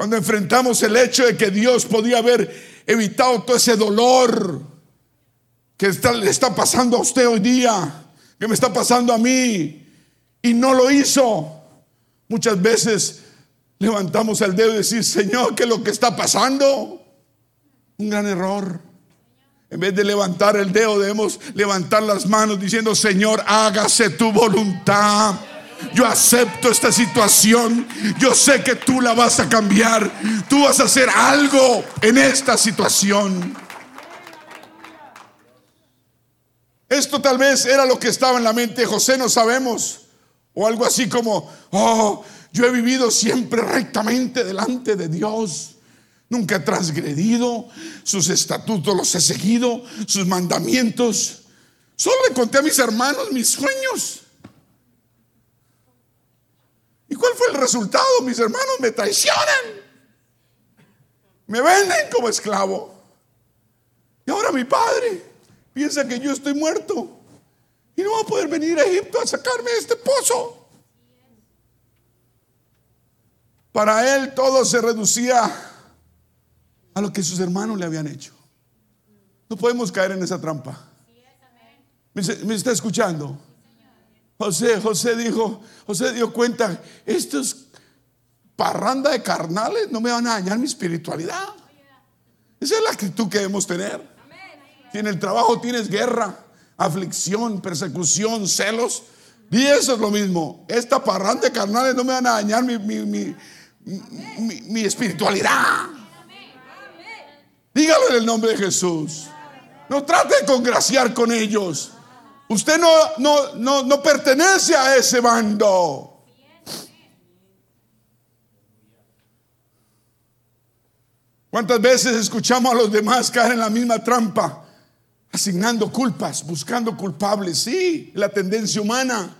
Cuando enfrentamos el hecho de que Dios podía haber evitado todo ese dolor que le está pasando a usted hoy día, que me está pasando a mí, y no lo hizo, muchas veces levantamos el dedo y decir, Señor, ¿qué es lo que está pasando? Un gran error. En vez de levantar el dedo, debemos levantar las manos diciendo, Señor, hágase tu voluntad yo acepto esta situación, yo sé que tú la vas a cambiar, tú vas a hacer algo en esta situación. Esto tal vez era lo que estaba en la mente de José, no sabemos. O algo así como, oh, yo he vivido siempre rectamente delante de Dios. Nunca he transgredido, sus estatutos los he seguido, sus mandamientos. Solo le conté a mis hermanos mis sueños. ¿Y cuál fue el resultado? Mis hermanos me traicionan. Me venden como esclavo. Y ahora mi padre piensa que yo estoy muerto. Y no va a poder venir a Egipto a sacarme de este pozo. Para él todo se reducía a lo que sus hermanos le habían hecho. No podemos caer en esa trampa. ¿Me, está escuchando? José, José dijo, José dio cuenta, estos parranda de carnales no me van a dañar mi espiritualidad. Esa es la actitud que debemos tener. Si en el trabajo tienes guerra, aflicción, persecución, celos, y eso es lo mismo. Esta parranda de carnales no me van a dañar mi, mi, mi espiritualidad. Dígalo en el nombre de Jesús. No trate de congraciar con ellos. Usted no, no, no, no pertenece a ese bando. ¿Cuántas veces escuchamos a los demás caer en la misma trampa? Asignando culpas, buscando culpables. Sí, la tendencia humana.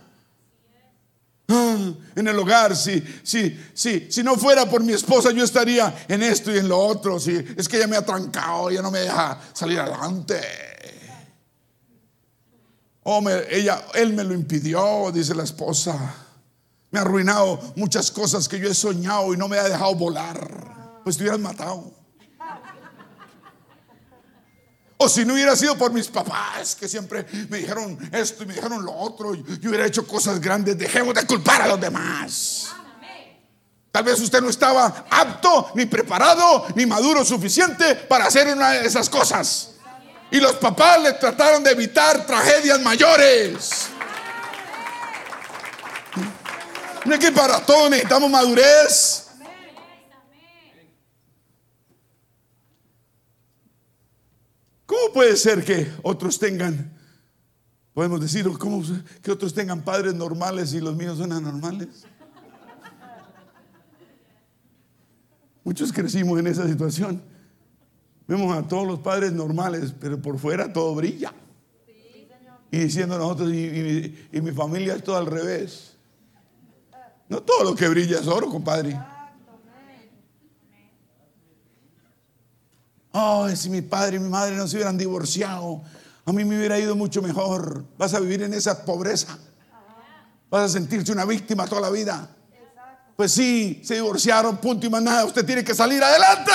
Ah, en el hogar, sí, sí, sí. Si no fuera por mi esposa, yo estaría en esto y en lo otro. Sí, es que ella me ha trancado, ella no me deja salir adelante. Oh, ella, él me lo impidió, dice la esposa. Me ha arruinado muchas cosas que yo he soñado y no me ha dejado volar. Pues te hubieras matado. O si no hubiera sido por mis papás que siempre me dijeron esto y me dijeron lo otro, yo hubiera hecho cosas grandes. Dejemos de culpar a los demás. Tal vez usted no estaba apto, ni preparado, ni maduro suficiente para hacer una de esas cosas. Y los papás le trataron de evitar tragedias mayores. Es que para todos necesitamos madurez. ¿Cómo puede ser que otros tengan, podemos decir, ¿cómo que otros tengan padres normales y los míos son anormales? Muchos crecimos en esa situación. Vemos a todos los padres normales, pero por fuera todo brilla. Y diciendo nosotros, y, mi familia es todo al revés. No todo lo que brilla es oro, compadre. Oh, si mi padre y mi madre no se hubieran divorciado, A mí me hubiera ido mucho mejor. Vas a vivir en esa pobreza. Vas a sentirse una víctima toda la vida. Pues sí, se divorciaron, punto y más nada. Usted tiene que salir adelante.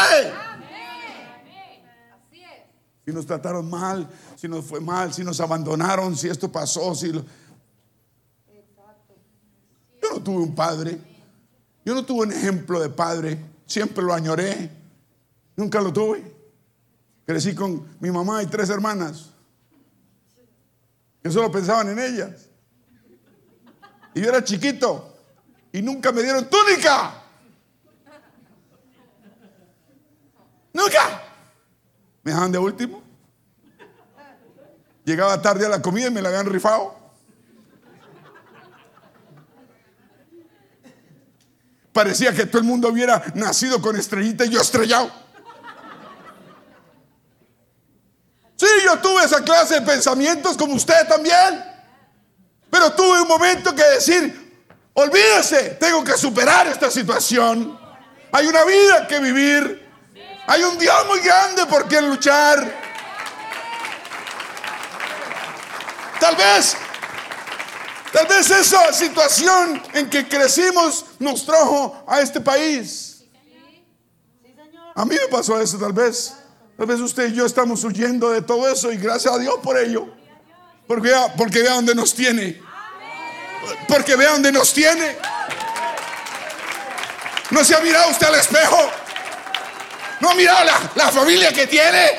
Si nos trataron mal, si nos fue mal, si nos abandonaron, si esto pasó, si Yo no tuve un padre. Yo no tuve un ejemplo de padre. Siempre lo añoré. Nunca lo tuve. Crecí con mi mamá y tres hermanas. Que solo pensaban en ellas. Y yo era chiquito. Y nunca me dieron túnica. Nunca. Me dejaban de último. Llegaba tarde a la comida y me la habían rifado. Parecía que todo el mundo hubiera nacido con estrellita y yo estrellado. Sí, yo tuve esa clase de pensamientos como usted también. Pero tuve un momento que decir, olvídese, tengo que superar esta situación. Hay una vida que vivir. Hay un Dios muy grande por quien luchar. Tal vez, tal vez esa situación en que crecimos nos trajo a este país. A mí me pasó eso tal vez. Tal vez usted y yo estamos huyendo de todo eso y gracias a Dios por ello. Porque vea, porque vea dónde nos tiene. Porque vea dónde nos tiene. No se ha mirado usted al espejo. No ha mirado la, la familia que tiene.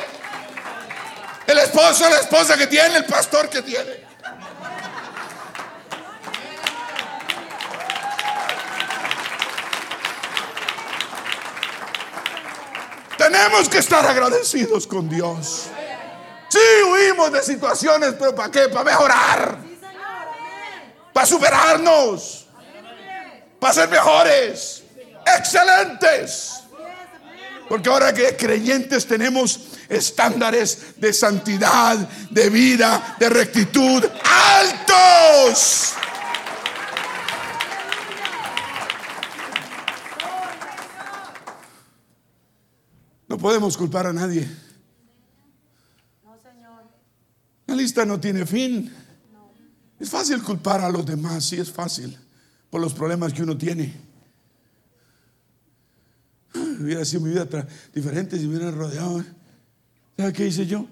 El esposo, la esposa que tiene, el pastor que tiene. Tenemos que estar agradecidos con Dios. Sí, huimos de situaciones, pero ¿para qué? Para mejorar. Para superarnos. Para ser mejores. Excelentes. Porque ahora que creyentes tenemos estándares de santidad, de vida, de rectitud altos. No podemos culpar a nadie. La lista no tiene fin. Es fácil culpar a los demás, sí es fácil, por los problemas que uno tiene. Hubiera sido mi vida diferente si me hubieran rodeado. ¿Sabe qué hice yo?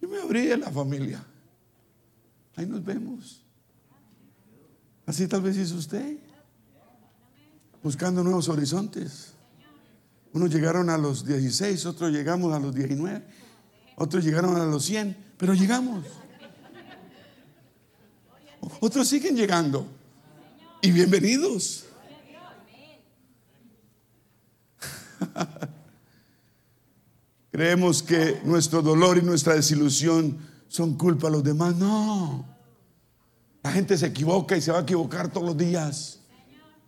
Yo me abrí en la familia. Ahí nos vemos. Así tal vez hizo usted. Buscando nuevos horizontes. Unos llegaron a los 16, otros llegamos a los 19, otros llegaron a los 100, pero llegamos. Otros siguen llegando. Y bienvenidos. Creemos que nuestro dolor y nuestra desilusión son culpa de los demás. No. La gente se equivoca y se va a equivocar todos los días.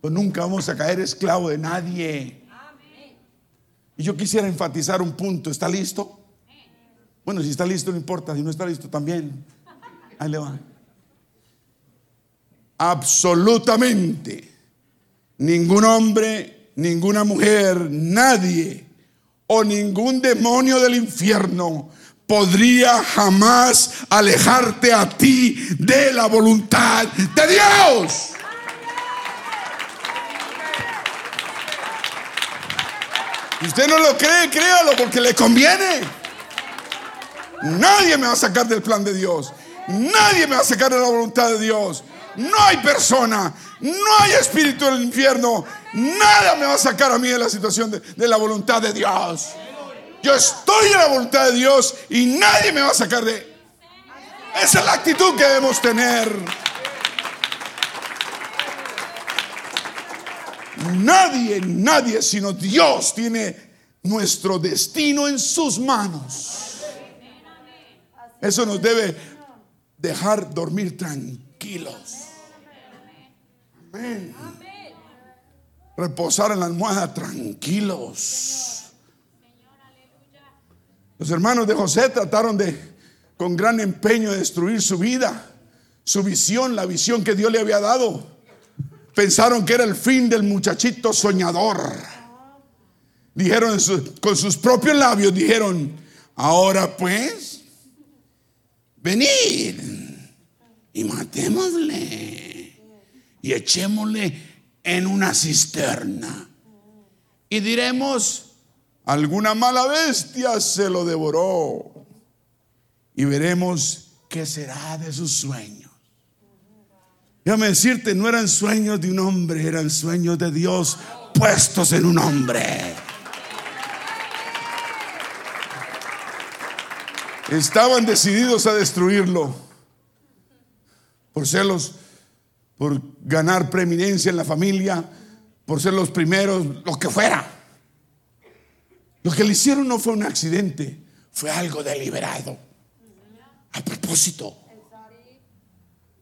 Pero nunca vamos a caer esclavo de nadie. Y yo quisiera enfatizar un punto. ¿Está listo? Bueno, si está listo no importa, si no está listo también. Ahí le va. Absolutamente ningún hombre, ninguna mujer, nadie o ningún demonio del infierno podría jamás alejarte a ti de la voluntad de Dios. Si usted no lo cree, créalo porque le conviene. Nadie me va a sacar del plan de Dios. Nadie me va a sacar de la voluntad de Dios. No hay persona, no hay espíritu del infierno. Nada me va a sacar a mí de la situación de, de la voluntad de Dios. Yo estoy en la voluntad de Dios y nadie me va a sacar de... Esa es la actitud que debemos tener. Nadie, nadie, sino Dios tiene nuestro destino en sus manos. Eso nos debe dejar dormir tranquilos. Amén. Reposar en la almohada tranquilos. Los hermanos de José trataron de, con gran empeño, de destruir su vida, su visión, la visión que Dios le había dado pensaron que era el fin del muchachito soñador. Dijeron con sus propios labios, dijeron, ahora pues, venid y matémosle y echémosle en una cisterna. Y diremos, alguna mala bestia se lo devoró. Y veremos qué será de sus sueños. Déjame decirte, no eran sueños de un hombre, eran sueños de Dios puestos en un hombre. Estaban decididos a destruirlo por celos, por ganar preeminencia en la familia, por ser los primeros, lo que fuera. Lo que le hicieron no fue un accidente, fue algo deliberado, a propósito.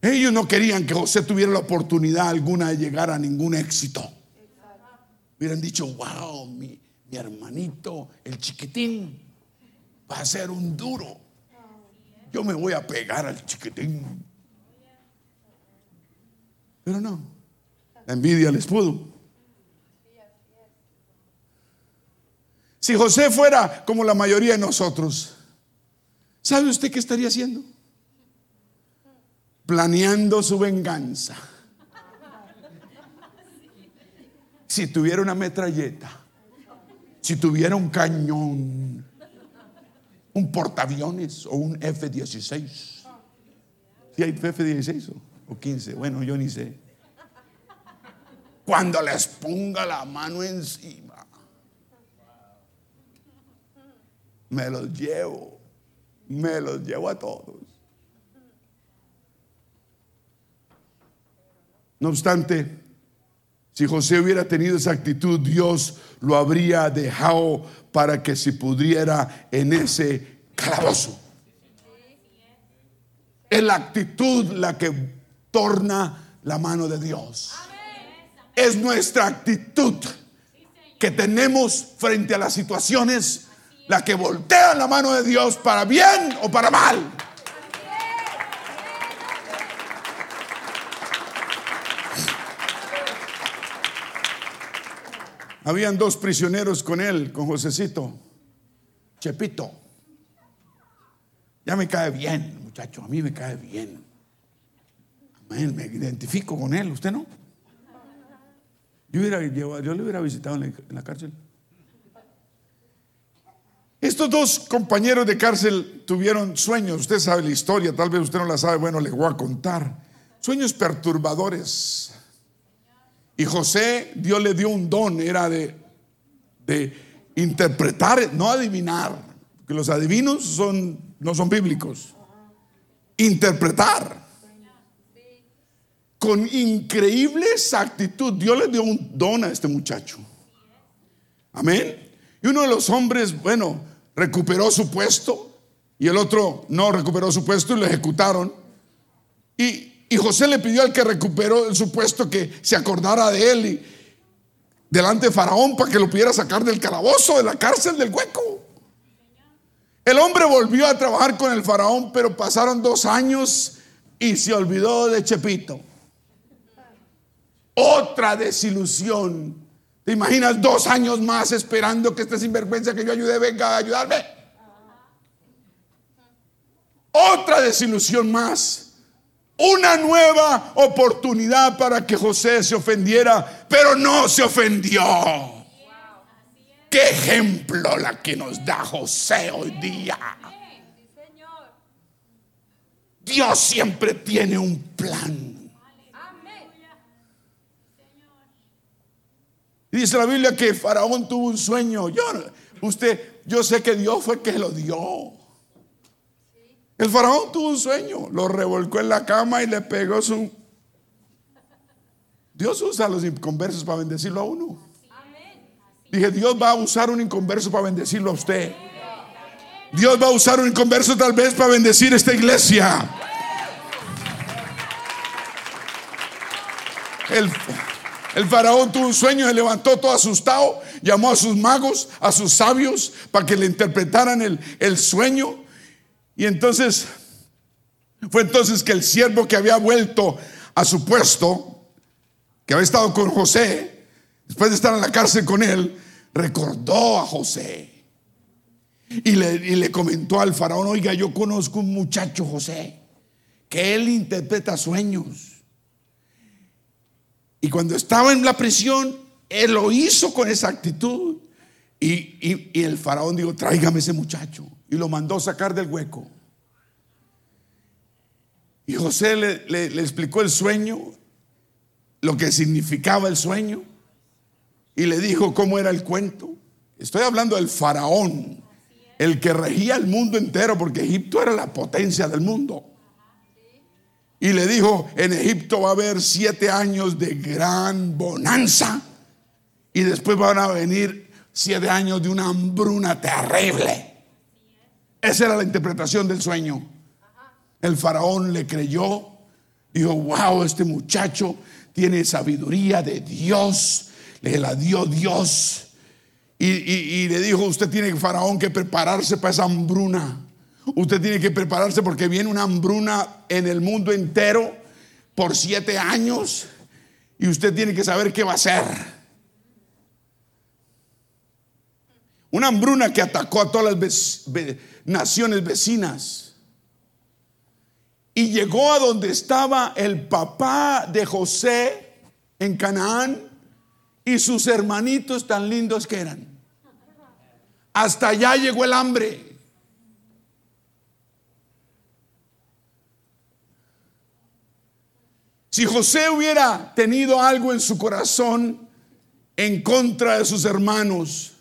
Ellos no querían que José tuviera la oportunidad alguna de llegar a ningún éxito. Hubieran dicho, wow, mi, mi hermanito, el chiquitín, va a ser un duro. Yo me voy a pegar al chiquitín. Pero no, la envidia les pudo. Si José fuera como la mayoría de nosotros, ¿sabe usted qué estaría haciendo? Planeando su venganza. Si tuviera una metralleta, si tuviera un cañón, un portaaviones o un F-16. Si hay F-16 o 15, bueno, yo ni sé. Cuando les ponga la mano encima, me los llevo, me los llevo a todos. No obstante, si José hubiera tenido esa actitud, Dios lo habría dejado para que se pudriera en ese calabozo. Es la actitud la que torna la mano de Dios. Es nuestra actitud que tenemos frente a las situaciones la que voltea la mano de Dios para bien o para mal. Habían dos prisioneros con él, con Josecito, Chepito. Ya me cae bien, muchacho, a mí me cae bien. Amén, me identifico con él, ¿usted no? Yo, hubiera yo le hubiera visitado en la, cárcel. Estos dos compañeros de cárcel tuvieron sueños, usted sabe la historia, tal vez usted no la sabe, bueno, le voy a contar. Sueños perturbadores. Y José, Dios le dio un don, era de, de interpretar, no adivinar, que los adivinos son, no son bíblicos. Interpretar. Con increíble exactitud, Dios le dio un don a este muchacho. Amén. Y uno de los hombres, bueno, recuperó su puesto y el otro no recuperó su puesto y lo ejecutaron. Y José le pidió al que recuperó su puesto que se acordara de él y delante de Faraón para que lo pudiera sacar del calabozo, de la cárcel, del hueco. El hombre volvió a trabajar con el Faraón, pero pasaron dos años y se olvidó de Chepito. Otra desilusión. ¿Te imaginas dos años más esperando que este sinvergüenza que yo ayudé venga a ayudarme? Otra desilusión más una nueva oportunidad para que José se ofendiera, pero no se ofendió. Qué ejemplo la que nos da José hoy día. Dios siempre tiene un plan. Dice la Biblia que Faraón tuvo un sueño. Yo, usted, yo sé que Dios fue que lo dio. El faraón tuvo un sueño, lo revolcó en la cama y le pegó su... Dios usa los inconversos para bendecirlo a uno. Dije, Dios va a usar un inconverso para bendecirlo a usted. Dios va a usar un inconverso tal vez para bendecir esta iglesia. El, el, faraón tuvo un sueño, se levantó todo asustado, llamó a sus magos, a sus sabios, para que le interpretaran el, el sueño. Y entonces, fue entonces que el siervo que había vuelto a su puesto, que había estado con José, después de estar en la cárcel con él, recordó a José. Y le, y le comentó al faraón, oiga, yo conozco un muchacho, José, que él interpreta sueños. Y cuando estaba en la prisión, él lo hizo con esa actitud. Y, y- el faraón dijo, tráigame ese muchacho. Y lo mandó sacar del hueco. Y José le- le explicó el sueño, lo que significaba el sueño. Y le dijo cómo era el cuento. Estoy hablando del faraón, el que regía el mundo entero, porque Egipto era la potencia del mundo. Y le dijo, en Egipto va a haber siete años de gran bonanza. Y después van a venir siete años de una hambruna terrible. Esa era la interpretación del sueño. El faraón le creyó. Dijo, wow, este muchacho tiene sabiduría de Dios. Le la dio Dios. Y, y- y le dijo, usted tiene, faraón, que prepararse para esa hambruna. Usted tiene que prepararse porque viene una hambruna en el mundo entero por siete años. Y usted tiene que saber qué va a hacer. Una hambruna que atacó a todas las naciones vecinas. Y llegó a donde estaba el papá de José en Canaán y sus hermanitos tan lindos que eran. Hasta allá llegó el hambre. Si José hubiera tenido algo en su corazón en contra de sus hermanos,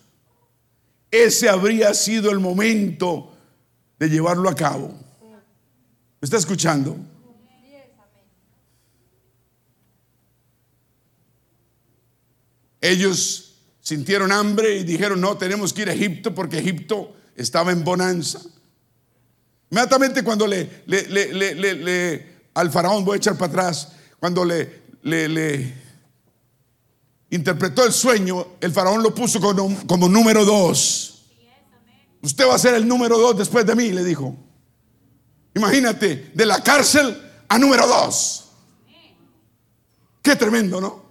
ese habría sido el momento de llevarlo a cabo. ¿Me está escuchando? Ellos sintieron hambre y dijeron, no, tenemos que ir a Egipto porque Egipto estaba en bonanza. Inmediatamente cuando le, le- al faraón, voy a echar para atrás, cuando le, interpretó el sueño, el faraón lo puso como número dos. Usted va a ser el número dos después de mí, le dijo. Imagínate, de la cárcel a número dos. Qué tremendo, ¿no?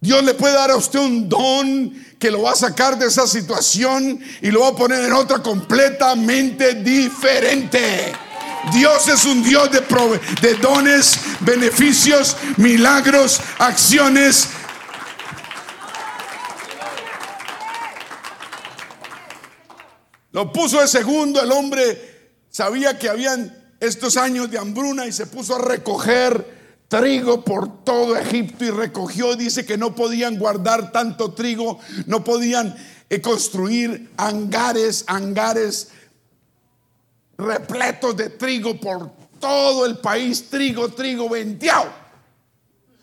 Dios le puede dar a usted un don que lo va a sacar de esa situación y lo va a poner en otra completamente diferente. Dios es un Dios de, dones, beneficios, milagros, acciones. Lo puso de segundo, el hombre sabía que habían estos años de hambruna y se puso a recoger trigo por todo Egipto y recogió, dice que no podían guardar tanto trigo, no podían eh, construir hangares, hangares repletos de trigo por todo el país, trigo, trigo venteado,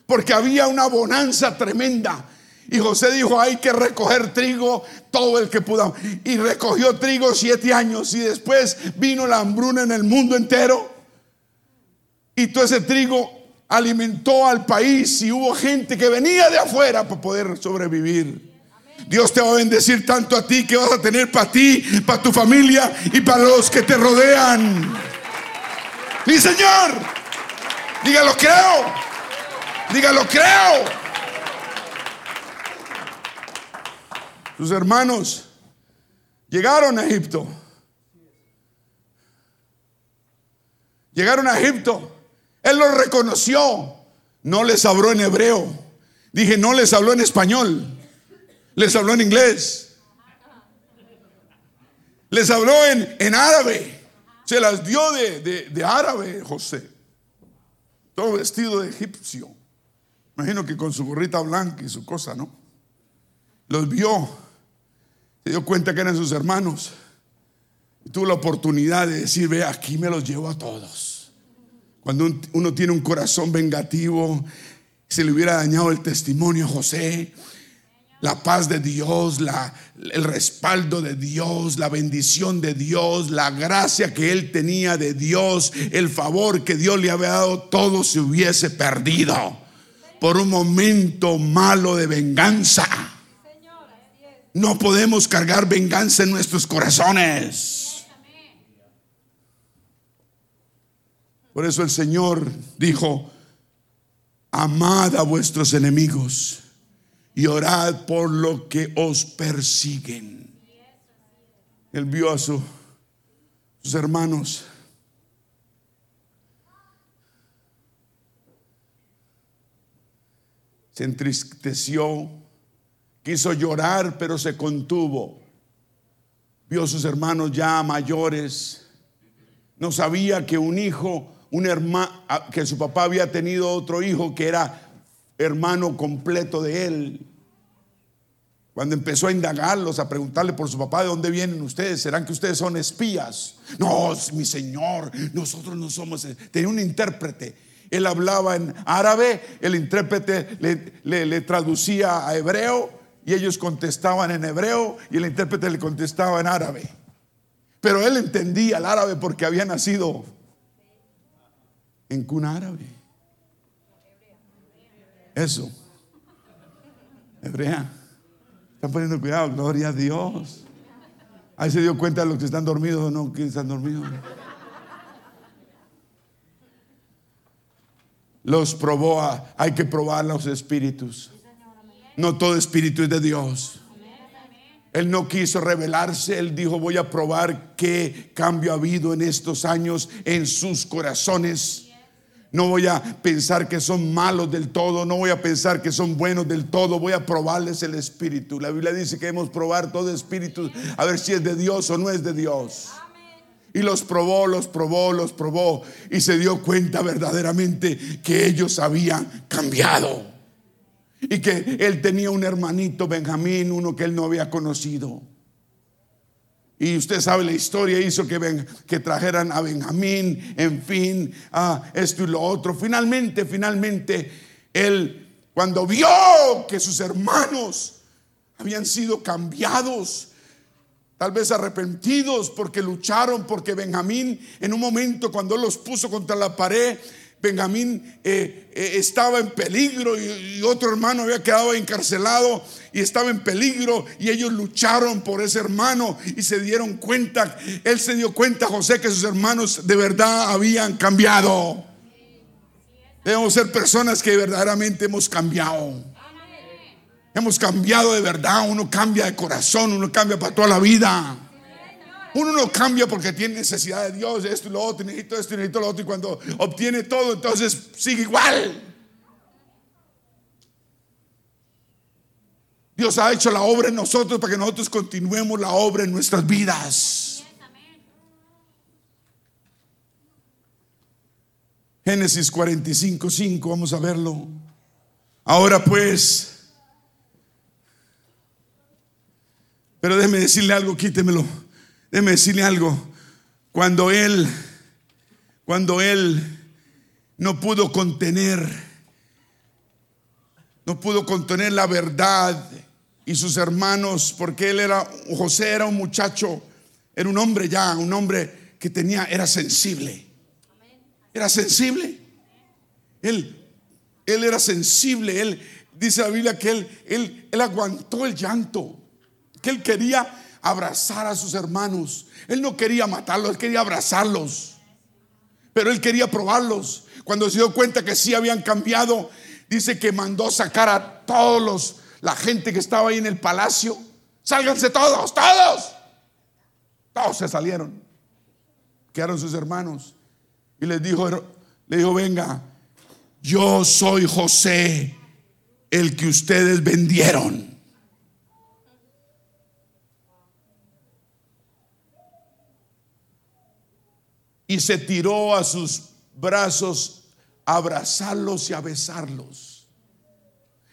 porque había una bonanza tremenda. Y José dijo, hay que recoger trigo todo el que podamos. Y recogió trigo siete años y después vino la hambruna en el mundo entero. Y todo ese trigo alimentó al país y hubo gente que venía de afuera para poder sobrevivir. Dios te va a bendecir tanto a ti que vas a tener para ti, para tu familia y para los que te rodean. Mi Señor, dígalo creo, dígalo creo. Sus hermanos llegaron a Egipto. Llegaron a Egipto. Él los reconoció. No les habló en hebreo. Dije, no les habló en español. Les habló en inglés. Les habló en, en árabe. Se las dio de, de- de árabe José. Todo vestido de egipcio. Imagino que con su gorrita blanca y su cosa, ¿no? Los vio. Se dio cuenta que eran sus hermanos. Y tuvo la oportunidad de decir, ve, aquí me los llevo a todos. Cuando un- uno tiene un corazón vengativo, se le hubiera dañado el testimonio a José. La paz de Dios, el respaldo de Dios, la bendición de Dios, la gracia que él tenía de Dios, el favor que Dios le había dado, todo se hubiese perdido por un momento malo de venganza. No podemos cargar venganza en nuestros corazones. Por eso el Señor dijo, amad a vuestros enemigos y orad por lo que os persiguen. él vio a sus hermanos. Se entristeció, quiso llorar, pero se contuvo. Vio a sus hermanos ya mayores. No sabía que un hijo, un hermano, que su papá había tenido otro hijo que era hermano completo de él. Cuando empezó a indagarlos, a preguntarle por su papá, ¿de dónde vienen ustedes? ¿Serán que ustedes son espías? No, mi señor, nosotros no somos. Tenía un intérprete. Él hablaba en árabe, el intérprete le, le traducía a hebreo y ellos contestaban en hebreo y el intérprete le contestaba en árabe. Pero él entendía el árabe porque había nacido en cuna árabe. Eso. Hebrea. Están poniendo cuidado, gloria a Dios. Ahí se dio cuenta de los que están dormidos o no, que están dormidos. Los probó, hay que probar los espíritus. No todo espíritu es de Dios. Él no quiso revelarse, él dijo, voy a probar qué cambio ha habido en estos años en sus corazones. No voy a pensar que son malos del todo, no voy a pensar que son buenos del todo, voy a probarles el espíritu. La Biblia dice que debemos probar todo espíritu a ver si es de Dios o no es de Dios. Y los probó, los probó, los probó y se dio cuenta verdaderamente que ellos habían cambiado. Y que él tenía un hermanito, Benjamín, uno que él no había conocido. Y usted sabe la historia, hizo que, que trajeran a Benjamín, en fin, a esto y lo otro. Finalmente, finalmente, él, cuando vio que sus hermanos habían sido cambiados, tal vez arrepentidos porque lucharon, porque Benjamín en un momento cuando los puso contra la pared, Benjamín eh, eh, estaba en peligro y, otro hermano había quedado encarcelado y estaba en peligro y ellos lucharon por ese hermano y se dieron cuenta, él se dio cuenta, José, que sus hermanos de verdad habían cambiado. Debemos ser personas que verdaderamente hemos cambiado. Hemos cambiado de verdad, uno cambia de corazón, uno cambia para toda la vida. Uno no cambia porque tiene necesidad de Dios, esto y lo otro, necesito esto y necesito lo otro. Y cuando obtiene todo, entonces sigue igual. Dios ha hecho la obra en nosotros para que nosotros continuemos la obra en nuestras vidas. Génesis 45, 5, vamos a verlo. Ahora pues, pero déjeme decirle algo, quítemelo. Déjeme decirle algo. Cuando él, cuando él no pudo contener, no pudo contener la verdad y sus hermanos, porque él era, José era un muchacho, era un hombre ya, un hombre que tenía, era sensible. Era sensible. Él, él era sensible. Él dice la Biblia que él, él, él aguantó el llanto, que él quería abrazar a sus hermanos. Él no quería matarlos, él quería abrazarlos. Pero él quería probarlos. Cuando se dio cuenta que sí habían cambiado, dice que mandó sacar a todos los, la gente que estaba ahí en el palacio. Sálganse todos, todos. Todos se salieron. Quedaron sus hermanos. Y les dijo, le dijo, venga, yo soy José, el que ustedes vendieron. Y se tiró a sus brazos a abrazarlos y a besarlos.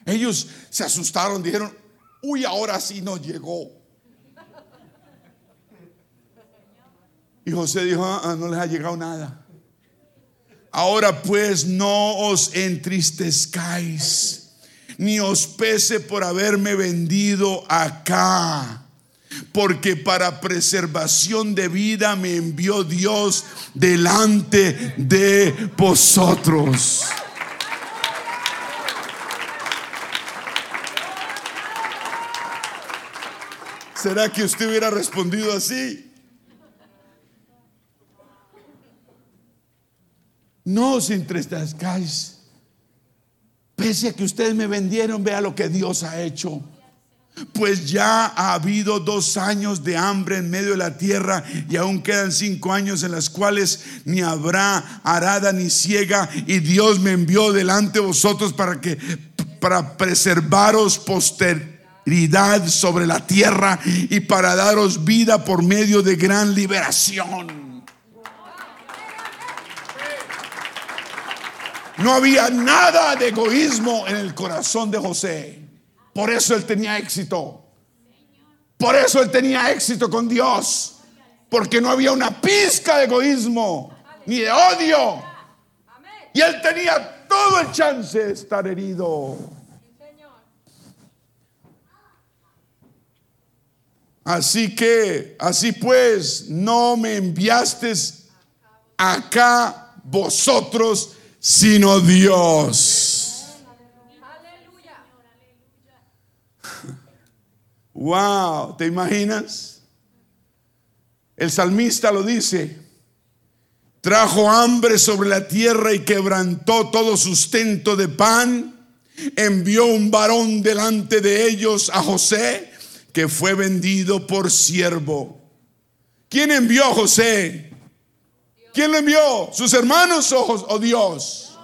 Ellos se asustaron, dijeron, uy, ahora sí nos llegó. Y José dijo, ah, ah, no les ha llegado nada. Ahora pues no os entristezcáis, ni os pese por haberme vendido acá porque para preservación de vida me envió Dios delante de vosotros. ¿Será que usted hubiera respondido así? No os entristezcáis. Pese a que ustedes me vendieron, vea lo que Dios ha hecho. Pues ya ha habido dos años de hambre en medio de la tierra y aún quedan cinco años en las cuales ni habrá arada ni ciega y Dios me envió delante de vosotros para que para preservaros posteridad sobre la tierra y para daros vida por medio de gran liberación. No había nada de egoísmo en el corazón de José. Por eso él tenía éxito. Por eso él tenía éxito con Dios. Porque no había una pizca de egoísmo ni de odio. Y él tenía todo el chance de estar herido. Así que, así pues, no me enviaste acá vosotros, sino Dios. Wow, ¿te imaginas? El salmista lo dice, trajo hambre sobre la tierra y quebrantó todo sustento de pan, envió un varón delante de ellos a José, que fue vendido por siervo. ¿Quién envió a José? ¿Quién lo envió? ¿Sus hermanos o, Dios?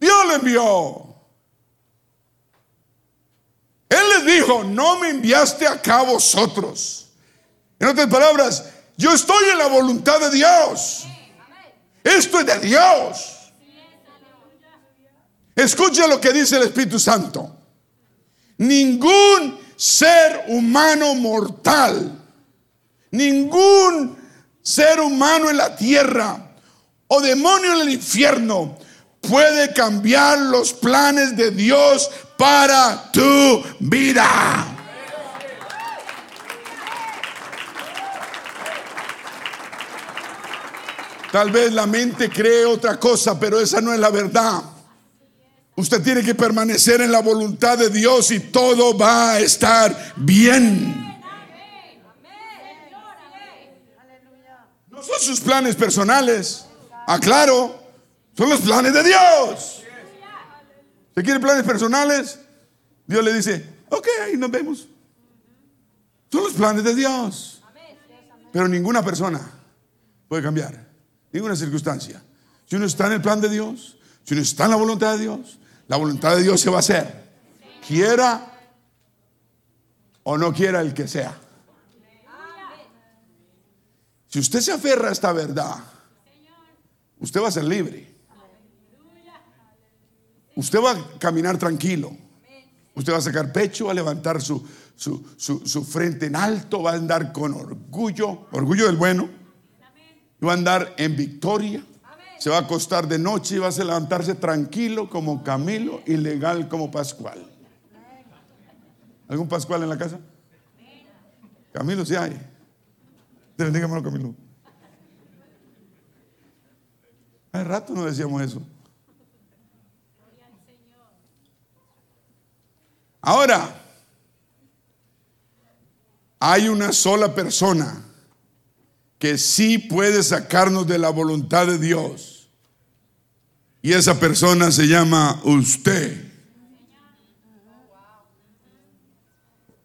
Dios lo envió. Él les dijo, no me enviaste acá vosotros. En otras palabras, yo estoy en la voluntad de Dios. Esto es de Dios. Escucha lo que dice el Espíritu Santo. Ningún ser humano mortal, ningún ser humano en la tierra o demonio en el infierno puede cambiar los planes de Dios para tu vida. Tal vez la mente cree otra cosa, pero esa no es la verdad. Usted tiene que permanecer en la voluntad de Dios y todo va a estar bien. No son sus planes personales. Aclaro, son los planes de Dios. ¿Se quiere planes personales? Dios le dice, ok, ahí nos vemos. Son los planes de Dios. Pero ninguna persona puede cambiar, ninguna circunstancia. Si uno está en el plan de Dios, si uno está en la voluntad de Dios, la voluntad de Dios se va a hacer. Quiera o no quiera el que sea. Si usted se aferra a esta verdad, usted va a ser libre. Usted va a caminar tranquilo. Usted va a sacar pecho, va a levantar su, su, frente en alto, va a andar con orgullo, orgullo del bueno. Va a andar en victoria. Se va a acostar de noche y va a levantarse tranquilo como Camilo y legal como Pascual. ¿Algún Pascual en la casa? Camilo, sí hay. Dígamelo, Camilo. Hace rato no decíamos eso. Ahora, hay una sola persona que sí puede sacarnos de la voluntad de Dios. Y esa persona se llama usted.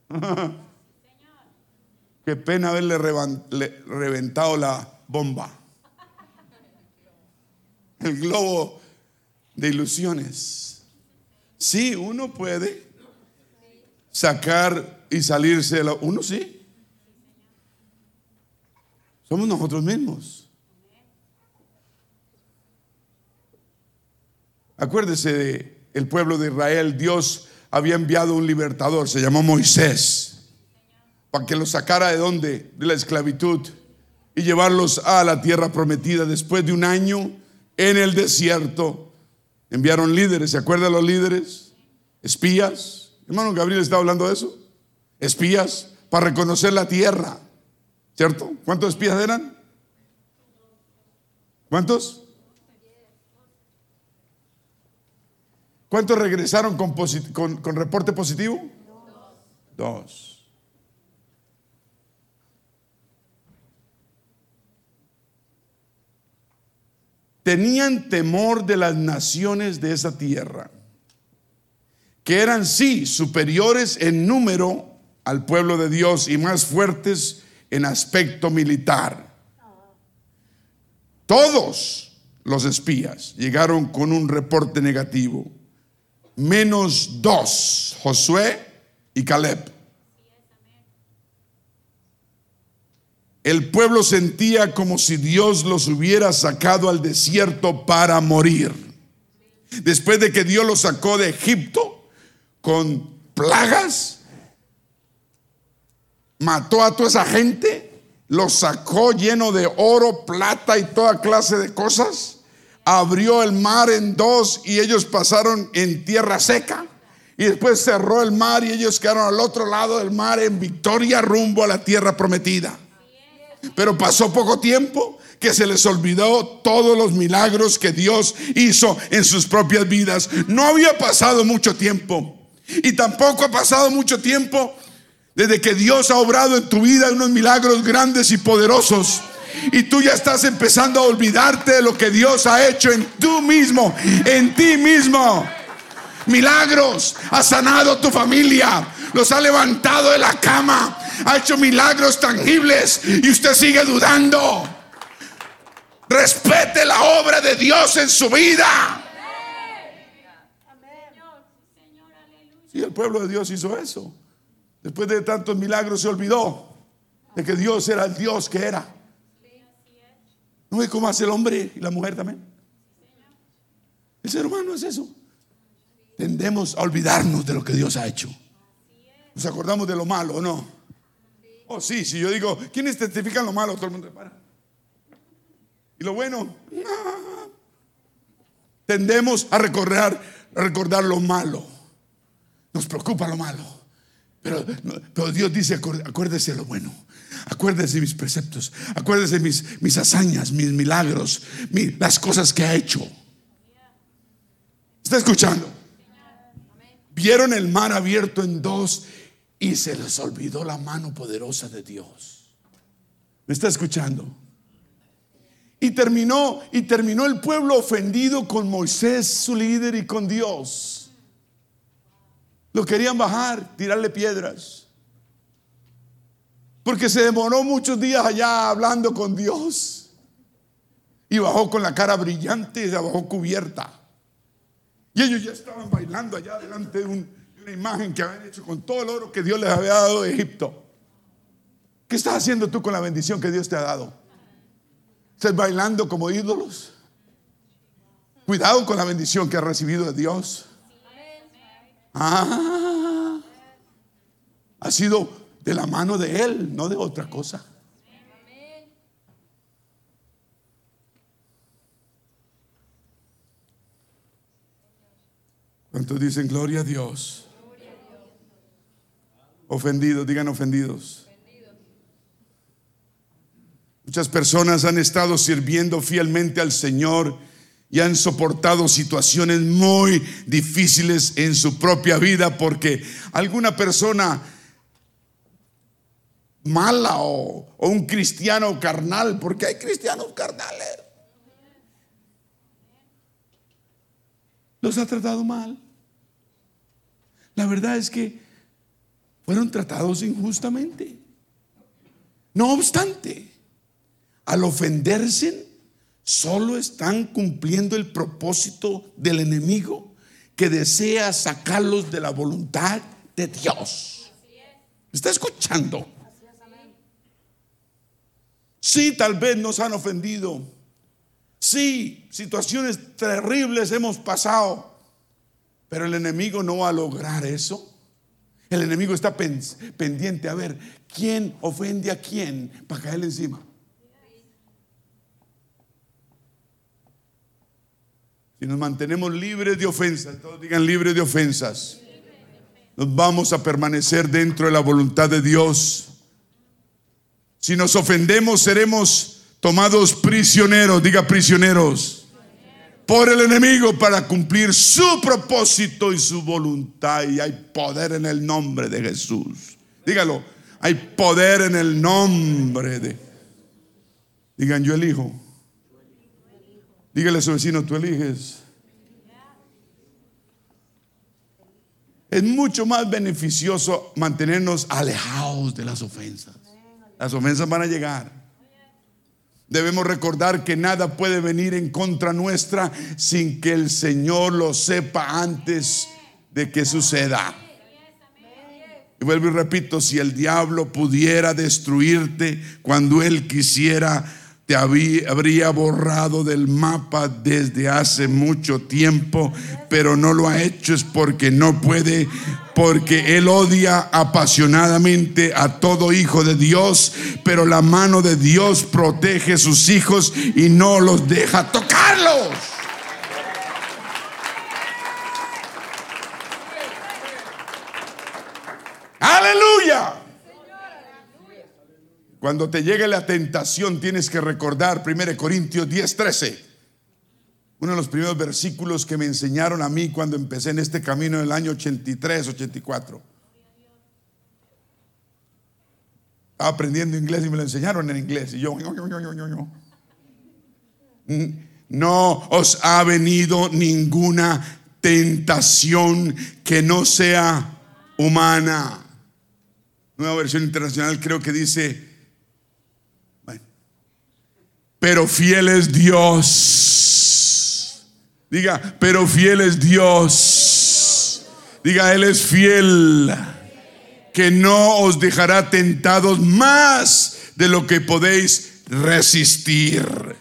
Qué pena haberle reventado la bomba. El globo de ilusiones. Sí, uno puede sacar y salirse de la... Uno sí. Somos nosotros mismos. Acuérdese de el pueblo de Israel, Dios había enviado un libertador, se llamó Moisés, para que los sacara de donde? De la esclavitud y llevarlos a la tierra prometida. Después de un año en el desierto, enviaron líderes, ¿se acuerdan los líderes? Espías, Hermano Gabriel está hablando de eso. Espías para reconocer la tierra. ¿Cierto? ¿Cuántos espías eran? ¿Cuántos? ¿Cuántos regresaron con, con reporte positivo? Dos. Tenían temor de las naciones de esa tierra que eran sí superiores en número al pueblo de Dios y más fuertes en aspecto militar. Todos los espías llegaron con un reporte negativo, menos dos, Josué y Caleb. El pueblo sentía como si Dios los hubiera sacado al desierto para morir. Después de que Dios los sacó de Egipto con plagas, mató a toda esa gente, los sacó lleno de oro, plata y toda clase de cosas, abrió el mar en dos y ellos pasaron en tierra seca. Y después cerró el mar y ellos quedaron al otro lado del mar en victoria rumbo a la tierra prometida. Pero pasó poco tiempo que se les olvidó todos los milagros que Dios hizo en sus propias vidas. No había pasado mucho tiempo. Y tampoco ha pasado mucho tiempo desde que Dios ha obrado en tu vida unos milagros grandes y poderosos. Y tú ya estás empezando a olvidarte de lo que Dios ha hecho en tú mismo, en ti mismo. Milagros, ha sanado tu familia, los ha levantado de la cama, ha hecho milagros tangibles y usted sigue dudando. Respete la obra de Dios en su vida. Y el pueblo de Dios hizo eso. Después de tantos milagros se olvidó de que Dios era el Dios que era. ¿No ve cómo hace el hombre y la mujer también? El ser humano es eso. Tendemos a olvidarnos de lo que Dios ha hecho. Nos acordamos de lo malo, ¿o no? Oh, sí, si yo digo, ¿quiénes testifican lo malo? Todo el mundo para. ¿Y lo bueno? Tendemos a recordar, a recordar lo malo. Nos preocupa lo malo. Pero, pero Dios dice, acuérdese de lo bueno. Acuérdese de mis preceptos. Acuérdese de mis, mis hazañas, mis milagros, las cosas que ha hecho. ¿Está escuchando? Vieron el mar abierto en dos y se les olvidó la mano poderosa de Dios. ¿Me está escuchando? Y terminó, y terminó el pueblo ofendido con Moisés, su líder, y con Dios. Lo querían bajar, tirarle piedras. Porque se demoró muchos días allá hablando con Dios. Y bajó con la cara brillante y se bajó cubierta. Y ellos ya estaban bailando allá delante de un, imagen que habían hecho con todo el oro que Dios les había dado de Egipto. ¿Qué estás haciendo tú con la bendición que Dios te ha dado? ¿Estás bailando como ídolos? Cuidado con la bendición que has recibido de Dios. Ah, ha sido de la mano de Él, no de otra cosa. ¿Cuántos dicen gloria a Dios? Ofendidos, digan ofendidos. Muchas personas han estado sirviendo fielmente al Señor y han soportado situaciones muy difíciles en su propia vida porque alguna persona mala o, un cristiano carnal, porque hay cristianos carnales, los ha tratado mal. La verdad es que fueron tratados injustamente. No obstante, al ofenderse, solo están cumpliendo el propósito del enemigo que desea sacarlos de la voluntad de Dios. ¿Está escuchando? Sí, tal vez nos han ofendido. Sí, situaciones terribles hemos pasado. Pero el enemigo no va a lograr eso. El enemigo está pendiente a ver quién ofende a quién para caerle encima. Si nos mantenemos libres de ofensas, todos digan libres de ofensas, nos vamos a permanecer dentro de la voluntad de Dios. Si nos ofendemos, seremos tomados prisioneros, diga prisioneros por el enemigo para cumplir su propósito y su voluntad. Y hay poder en el nombre de Jesús. Dígalo, hay poder en el nombre de... Digan, yo elijo. Dígale a su vecino, tú eliges. Es mucho más beneficioso mantenernos alejados de las ofensas. Las ofensas van a llegar. Debemos recordar que nada puede venir en contra nuestra sin que el Señor lo sepa antes de que suceda. Y vuelvo y repito, si el diablo pudiera destruirte cuando él quisiera, te habría borrado del mapa desde hace mucho tiempo, pero no lo ha hecho es porque no puede, porque Él odia apasionadamente a todo hijo de Dios, pero la mano de Dios protege a sus hijos y no los deja tocarlos. Aleluya. Cuando te llegue la tentación tienes que recordar 1 Corintios 10, 13. Uno de los primeros versículos que me enseñaron a mí cuando empecé en este camino en el año 83, 84. Estaba aprendiendo inglés y me lo enseñaron en inglés. Y yo, no os ha venido ninguna tentación que no sea humana. Nueva versión internacional creo que dice, pero fiel es Dios. Diga, pero fiel es Dios. Diga, Él es fiel, que no os dejará tentados más de lo que podéis resistir,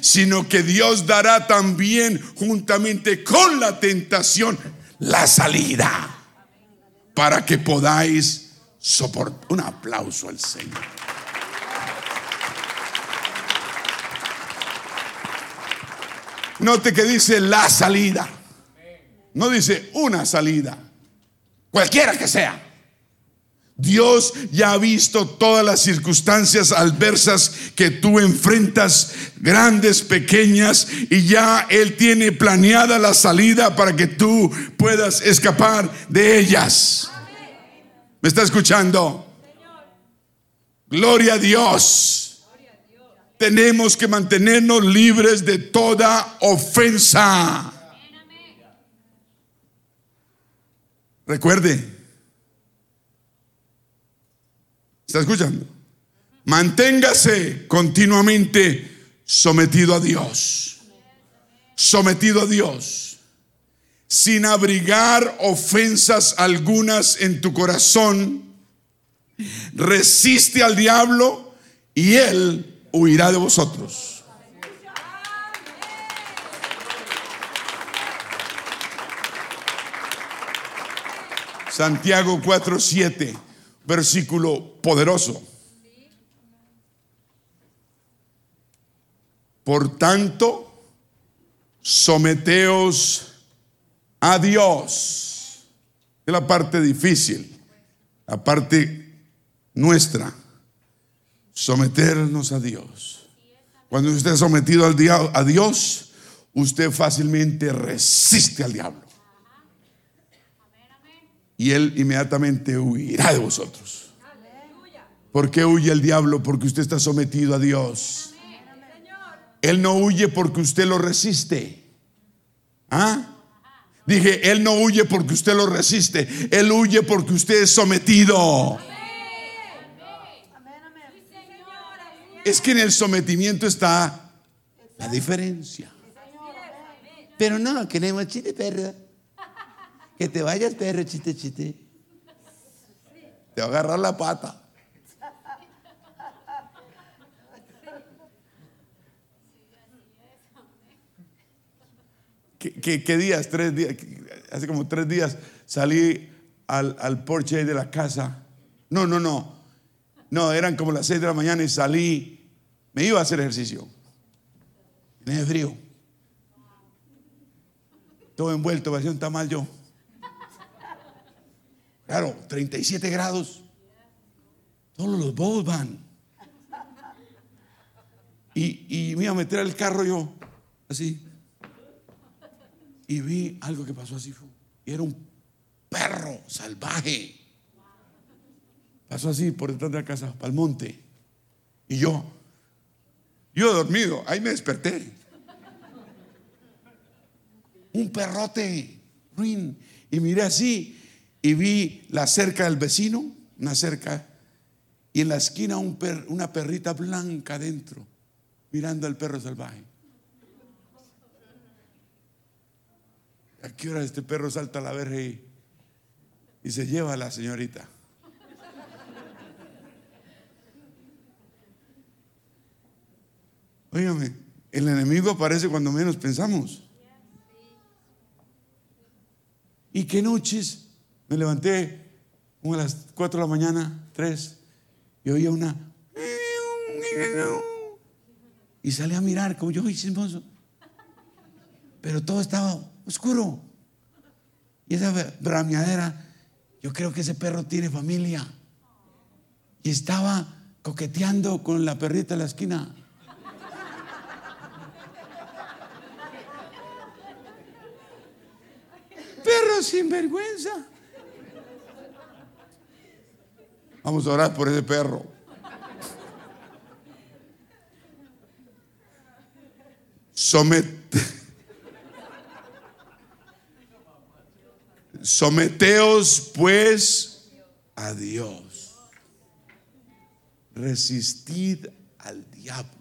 sino que Dios dará también juntamente con la tentación la salida para que podáis soportar. Un aplauso al Señor. Note que dice la salida. No dice una salida. Cualquiera que sea. Dios ya ha visto todas las circunstancias adversas que tú enfrentas, grandes, pequeñas, y ya Él tiene planeada la salida para que tú puedas escapar de ellas. ¿Me está escuchando? Gloria a Dios tenemos que mantenernos libres de toda ofensa. Recuerde, ¿está escuchando? Manténgase continuamente sometido a Dios. Sometido a Dios. Sin abrigar ofensas algunas en tu corazón. Resiste al diablo y él huirá de vosotros. Santiago 4:7, versículo poderoso. Por tanto, someteos a Dios. Es la parte difícil, la parte nuestra someternos a Dios. Cuando usted es sometido al a Dios, usted fácilmente resiste al diablo. Y él inmediatamente huirá de vosotros. ¿Por qué huye el diablo? Porque usted está sometido a Dios. Él no huye porque usted lo resiste. ¿Ah? Dije, Él no huye porque usted lo resiste. Él huye porque usted es sometido. Es que en el sometimiento está la diferencia. Pero no, queremos chiste, perro. Que te vayas, perro, chiste, chiste. Te va a agarrar la pata. ¿Qué, días? Tres días. Hace como tres días salí al, al porche de la casa. No, no, no. No, eran como las seis de la mañana y salí me iba a hacer ejercicio. Tenía frío. Todo envuelto, parecía un tamal yo. Claro, 37 grados. Todos los bobos van. Y, y me iba a meter al carro yo, así. Y vi algo que pasó así. Y era un perro salvaje. Pasó así por detrás de la casa, para el monte. Y yo, yo dormido, ahí me desperté. Un perrote, ruin. Y miré así y vi la cerca del vecino, una cerca, y en la esquina un una perrita blanca adentro, mirando al perro salvaje. ¿A qué hora este perro salta a la verja y, y se lleva a la señorita? Óigame, el enemigo aparece cuando menos pensamos. ¿Y qué noches? Me levanté como a las 4 de la mañana, 3, y oía una. Y salí a mirar como yo, chismoso. Pero todo estaba oscuro. Y esa brameadera, yo creo que ese perro tiene familia. Y estaba coqueteando con la perrita en la esquina. Sin vergüenza. Vamos a orar por ese perro. Someteos pues a Dios. Resistid al diablo.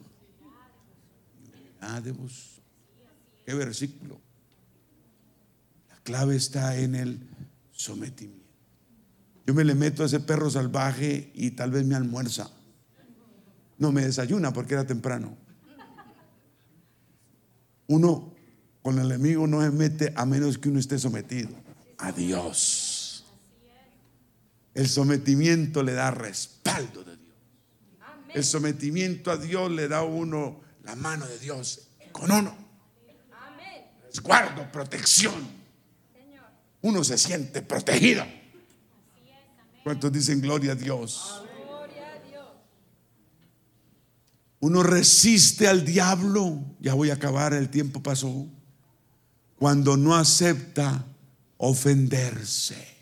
¿Qué versículo? Clave está en el sometimiento. Yo me le meto a ese perro salvaje y tal vez me almuerza. No me desayuna porque era temprano. Uno con el enemigo no se mete a menos que uno esté sometido a Dios. El sometimiento le da respaldo de Dios. El sometimiento a Dios le da a uno la mano de Dios con uno. Resguardo, protección uno se siente protegido. ¿Cuántos dicen gloria a Dios? Uno resiste al diablo, ya voy a acabar, el tiempo pasó, cuando no acepta ofenderse.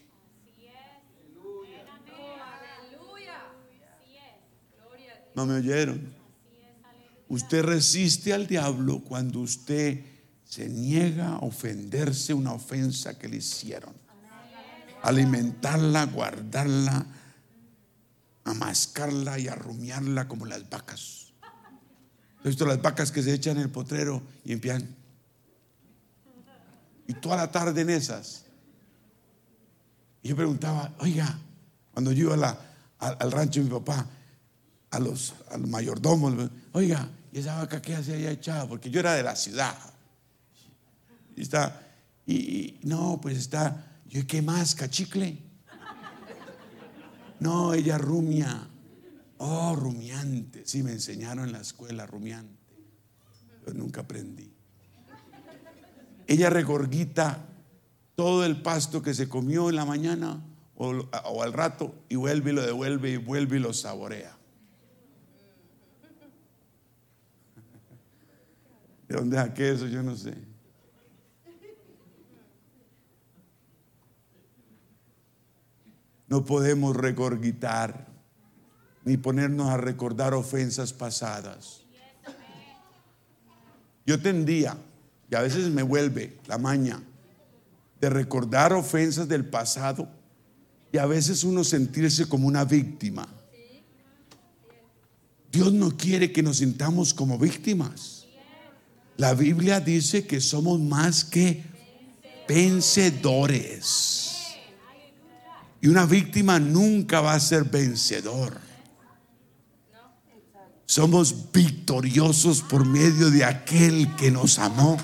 ¿No me oyeron? Usted resiste al diablo cuando usted se niega a ofenderse una ofensa que le hicieron. Alimentarla, guardarla, amascarla y arrumiarla como las vacas. He visto las vacas que se echan en el potrero y empiezan. Y toda la tarde en esas. Y yo preguntaba, oiga, cuando yo iba al rancho de mi papá, a los, a los mayordomos, oiga, ¿y esa vaca qué se había echado? Porque yo era de la ciudad. Está, y, no, pues está, yo, ¿qué más? ¿Cachicle? No, ella rumia. Oh, rumiante. Sí, me enseñaron en la escuela rumiante. Pero nunca aprendí. Ella regorguita todo el pasto que se comió en la mañana o, o, al rato y vuelve y lo devuelve y vuelve y lo saborea. ¿De dónde saqué eso? Yo no sé. No podemos regorgitar ni ponernos a recordar ofensas pasadas. Yo tendía, y a veces me vuelve la maña, de recordar ofensas del pasado y a veces uno sentirse como una víctima. Dios no quiere que nos sintamos como víctimas. La Biblia dice que somos más que vencedores. Y una víctima nunca va a ser vencedor. Somos victoriosos por medio de aquel que nos amó.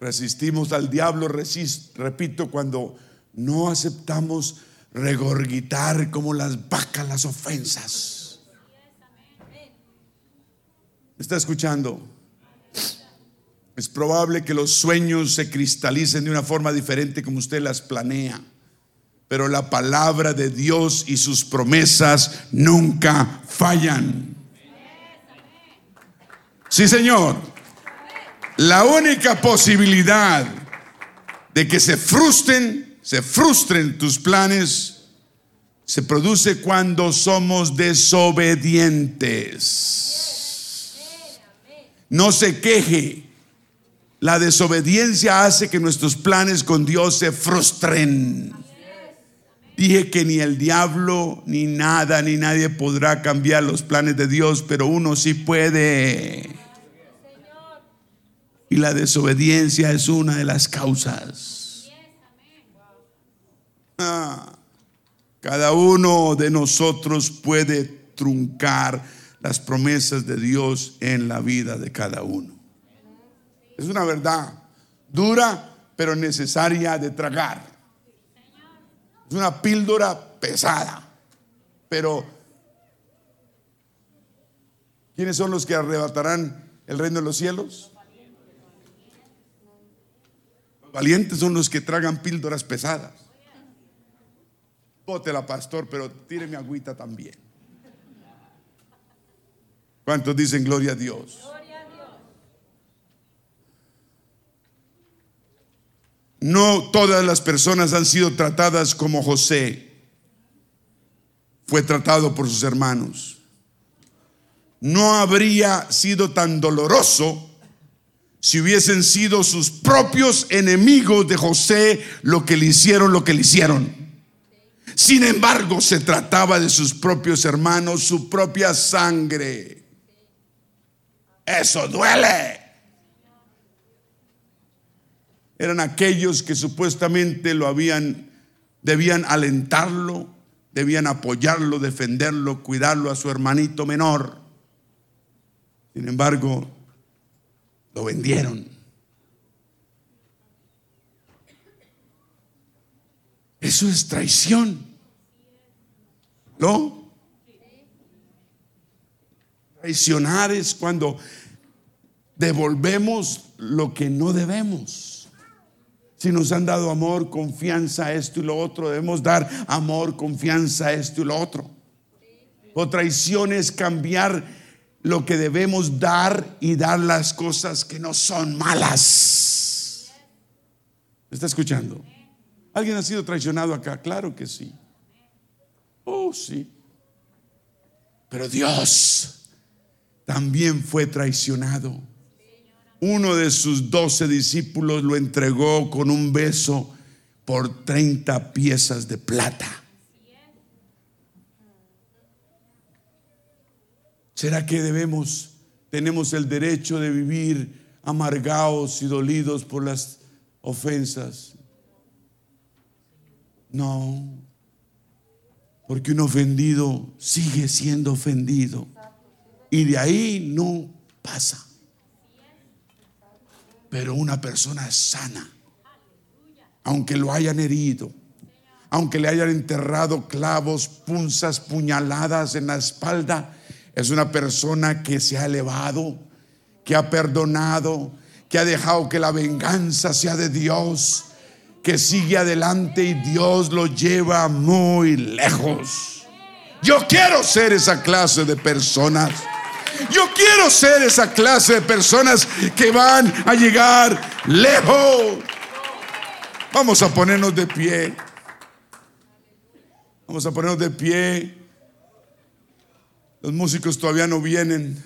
Resistimos al diablo, repito, cuando no aceptamos regorgitar como las vacas las ofensas está escuchando? Es probable que los sueños se cristalicen de una forma diferente como usted las planea. Pero la palabra de Dios y sus promesas nunca fallan. Sí, Señor. La única posibilidad de que se frustren, se frustren tus planes, se produce cuando somos desobedientes. No se queje. La desobediencia hace que nuestros planes con Dios se frustren. Dije que ni el diablo, ni nada, ni nadie podrá cambiar los planes de Dios, pero uno sí puede. Y la desobediencia es una de las causas. Ah, cada uno de nosotros puede truncar las promesas de Dios en la vida de cada uno. Es una verdad dura, pero necesaria de tragar. Es una píldora pesada, pero ¿quiénes son los que arrebatarán el reino de los cielos? Los valientes son los que tragan píldoras pesadas. Bótela, pastor, pero tíreme agüita también. ¿Cuántos dicen gloria a Dios? No todas las personas han sido tratadas como José fue tratado por sus hermanos. No habría sido tan doloroso si hubiesen sido sus propios enemigos de José lo que le hicieron, lo que le hicieron. Sin embargo, se trataba de sus propios hermanos, su propia sangre. Eso duele. Eran aquellos que supuestamente lo habían, debían alentarlo, debían apoyarlo, defenderlo, cuidarlo a su hermanito menor. Sin embargo, lo vendieron. Eso es traición. ¿No? Traicionar es cuando devolvemos lo que no debemos. Si nos han dado amor, confianza, esto y lo otro, debemos dar amor, confianza, esto y lo otro. O traición es cambiar lo que debemos dar y dar las cosas que no son malas. ¿Me está escuchando? ¿Alguien ha sido traicionado acá? Claro que sí. Oh, sí. Pero Dios también fue traicionado. Uno de sus doce discípulos lo entregó con un beso por 30 piezas de plata. ¿Será que debemos, tenemos el derecho de vivir amargados y dolidos por las ofensas? No, porque un ofendido sigue siendo ofendido y de ahí no pasa. Pero una persona sana, aunque lo hayan herido, aunque le hayan enterrado clavos, punzas, puñaladas en la espalda, es una persona que se ha elevado, que ha perdonado, que ha dejado que la venganza sea de Dios que sigue adelante y Dios lo lleva muy lejos. Yo quiero ser esa clase de personas. Yo quiero ser esa clase de personas que van a llegar lejos. Vamos a ponernos de pie. Vamos a ponernos de pie. Los músicos todavía no vienen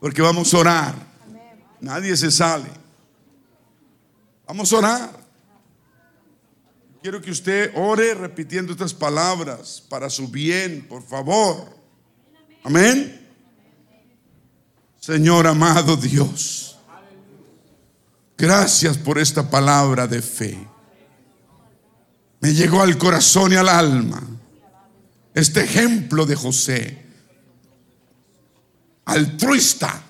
porque vamos a orar. Nadie se sale. Vamos a orar. Quiero que usted ore repitiendo estas palabras para su bien, por favor. Amén. Señor amado Dios, gracias por esta palabra de fe. Me llegó al corazón y al alma este ejemplo de José, altruista,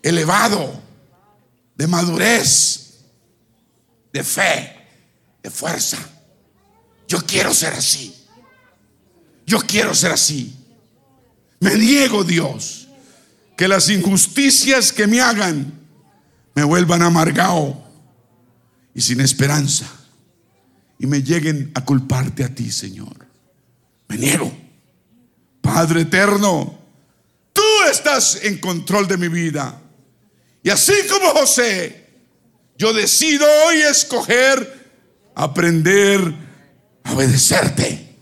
elevado, de madurez, de fe, de fuerza. Yo quiero ser así. Yo quiero ser así. Me niego, Dios, que las injusticias que me hagan me vuelvan amargado y sin esperanza y me lleguen a culparte a ti, Señor. Me niego. Padre eterno, tú estás en control de mi vida. Y así como José, yo decido hoy escoger aprender a obedecerte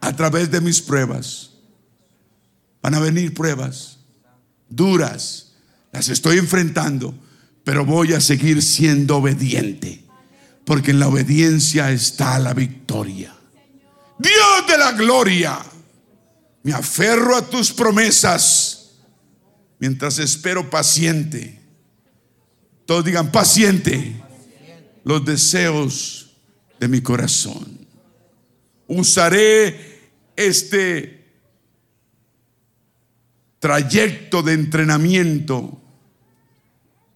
a través de mis pruebas. Van a venir pruebas. Duras, las estoy enfrentando, pero voy a seguir siendo obediente, porque en la obediencia está la victoria. Dios de la gloria, me aferro a tus promesas mientras espero paciente. Todos digan paciente los deseos de mi corazón. Usaré este trayecto de entrenamiento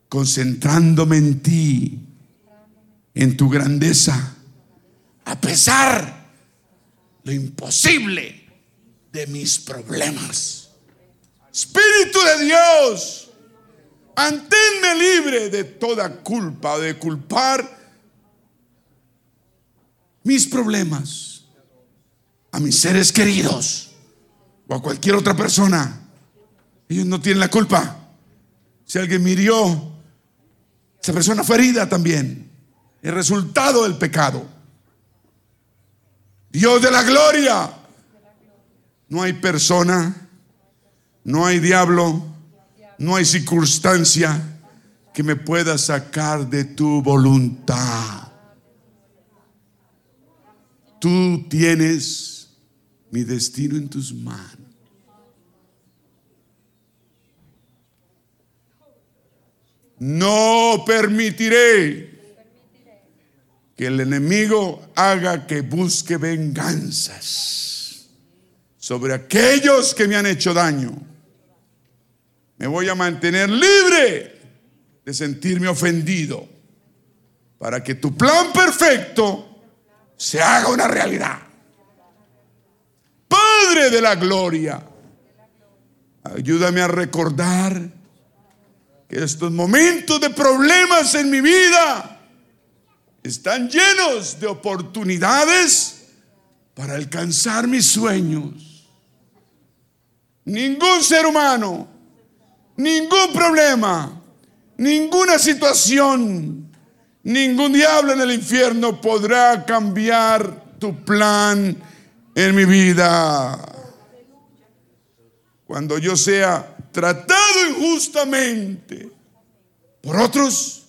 concentrándome en ti, en tu grandeza, a pesar lo imposible de mis problemas. Espíritu de Dios, manténme libre de toda culpa, de culpar mis problemas a mis seres queridos o a cualquier otra persona. Ellos no tienen la culpa. Si alguien murió, esa persona fue herida también. El resultado del pecado. Dios de la gloria. No hay persona, no hay diablo, no hay circunstancia que me pueda sacar de tu voluntad. Tú tienes mi destino en tus manos. No permitiré que el enemigo haga que busque venganzas sobre aquellos que me han hecho daño. Me voy a mantener libre de sentirme ofendido para que tu plan perfecto se haga una realidad. Padre de la gloria, ayúdame a recordar que estos momentos de problemas en mi vida están llenos de oportunidades para alcanzar mis sueños. Ningún ser humano, ningún problema, ninguna situación Ningún diablo en el infierno podrá cambiar tu plan en mi vida. Cuando yo sea tratado injustamente por otros,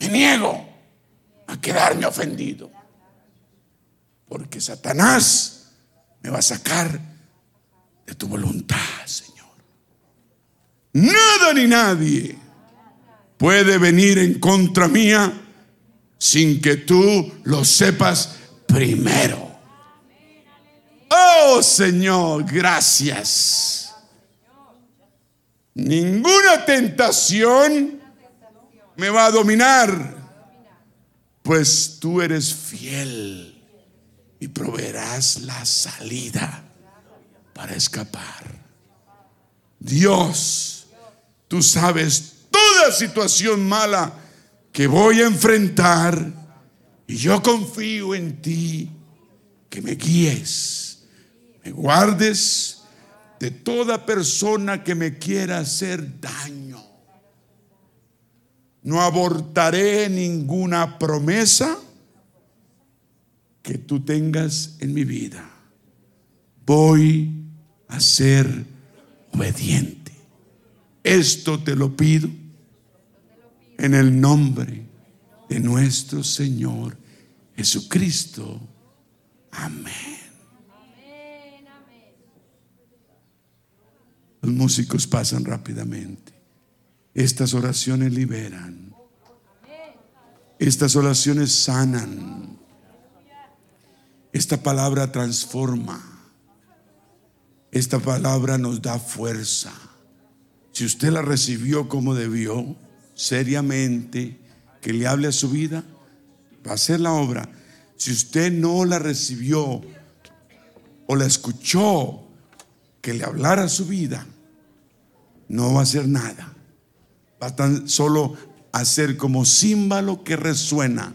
me niego a quedarme ofendido. Porque Satanás me va a sacar de tu voluntad, Señor. Nada ni nadie puede venir en contra mía sin que tú lo sepas primero. Oh Señor, gracias. Ninguna tentación me va a dominar, pues tú eres fiel y proveerás la salida para escapar. Dios, tú sabes toda situación mala que voy a enfrentar y yo confío en ti que me guíes, me guardes de toda persona que me quiera hacer daño. No abortaré ninguna promesa que tú tengas en mi vida. Voy a ser obediente. Esto te lo pido en el nombre de nuestro Señor Jesucristo. Amén. Los músicos pasan rápidamente. Estas oraciones liberan. Estas oraciones sanan. Esta palabra transforma. Esta palabra nos da fuerza. Si usted la recibió como debió, seriamente, que le hable a su vida, va a hacer la obra. Si usted no la recibió o la escuchó, que le hablara a su vida, no va a hacer nada. Va tan solo hacer como símbolo que resuena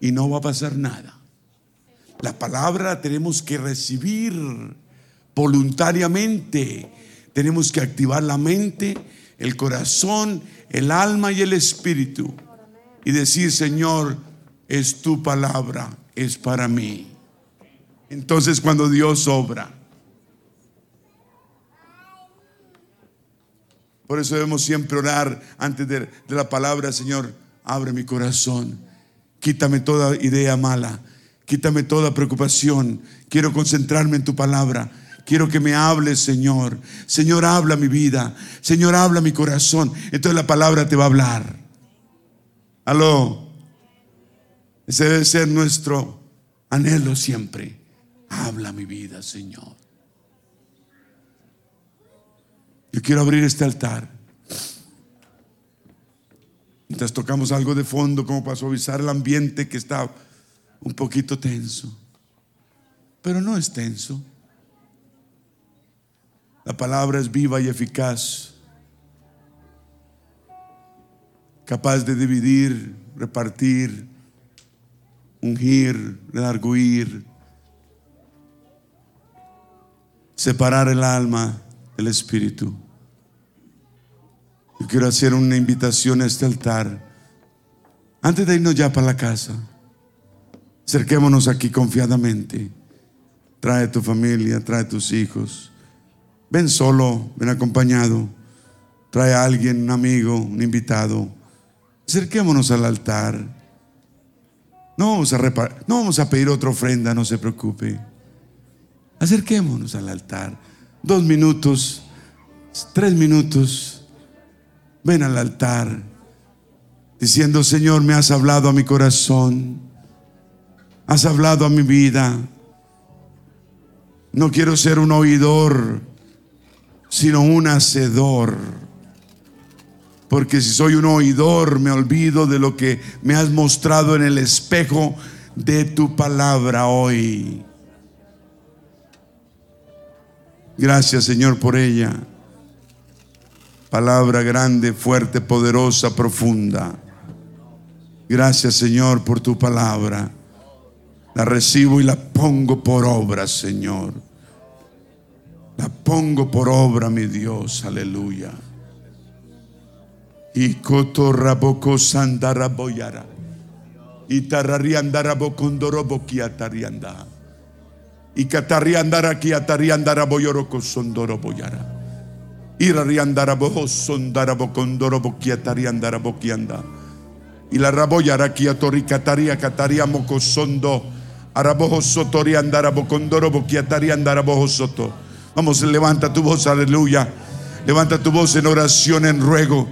y no va a pasar nada. La palabra la tenemos que recibir voluntariamente. Tenemos que activar la mente el corazón, el alma y el espíritu. Y decir, Señor, es tu palabra, es para mí. Entonces cuando Dios obra, Por eso debemos siempre orar antes de, la palabra, Señor, abre mi corazón, quítame toda idea mala, quítame toda preocupación, quiero concentrarme en tu palabra. Quiero que me hables, Señor. Señor, habla mi vida. Señor, habla mi corazón. Entonces la palabra te va a hablar. Aló. Ese debe ser nuestro anhelo siempre. Habla mi vida, Señor. Yo quiero abrir este altar. Mientras tocamos algo de fondo como para suavizar el ambiente que está un poquito tenso. Pero no es tenso. La palabra es viva y eficaz, capaz de dividir, repartir, ungir, redarguir, separar el alma del espíritu. Yo quiero hacer una invitación a este altar. Antes de irnos ya para la casa, acerquémonos aquí confiadamente. Trae tu familia, trae tus hijos. Ven solo, ven acompañado. Trae a alguien, un amigo, un invitado. Acerquémonos al altar. No vamos a, no vamos a pedir otra ofrenda, no se preocupe. Acerquémonos al altar. Dos minutos, tres minutos ven al altar diciendo, Señor, me has hablado a mi corazón, has hablado a mi vida. No quiero ser un oidor, sino un hacedor. Porque si soy un oidor, me olvido de lo que me has mostrado en el espejo de tu palabra hoy. Gracias, Señor, por ella. Palabra grande, fuerte, poderosa, profunda. Gracias Señor por tu palabra. La recibo y la pongo por obra, Señor. La pongo por obra, mi Dios. Aleluya. Y cotorraboko sandaraboyara. Y tarariandarabo condoroboquiatarianda. Y catariandara kiatariandara boyoroko sondoroboyara. Y la raboyara kiatoricataria cataria mocosondo. Arabojo sotoriandara bocondoro boquiatariandara bojo soto. Vamos, levanta tu voz, aleluya. Levanta tu voz en oración, en ruego.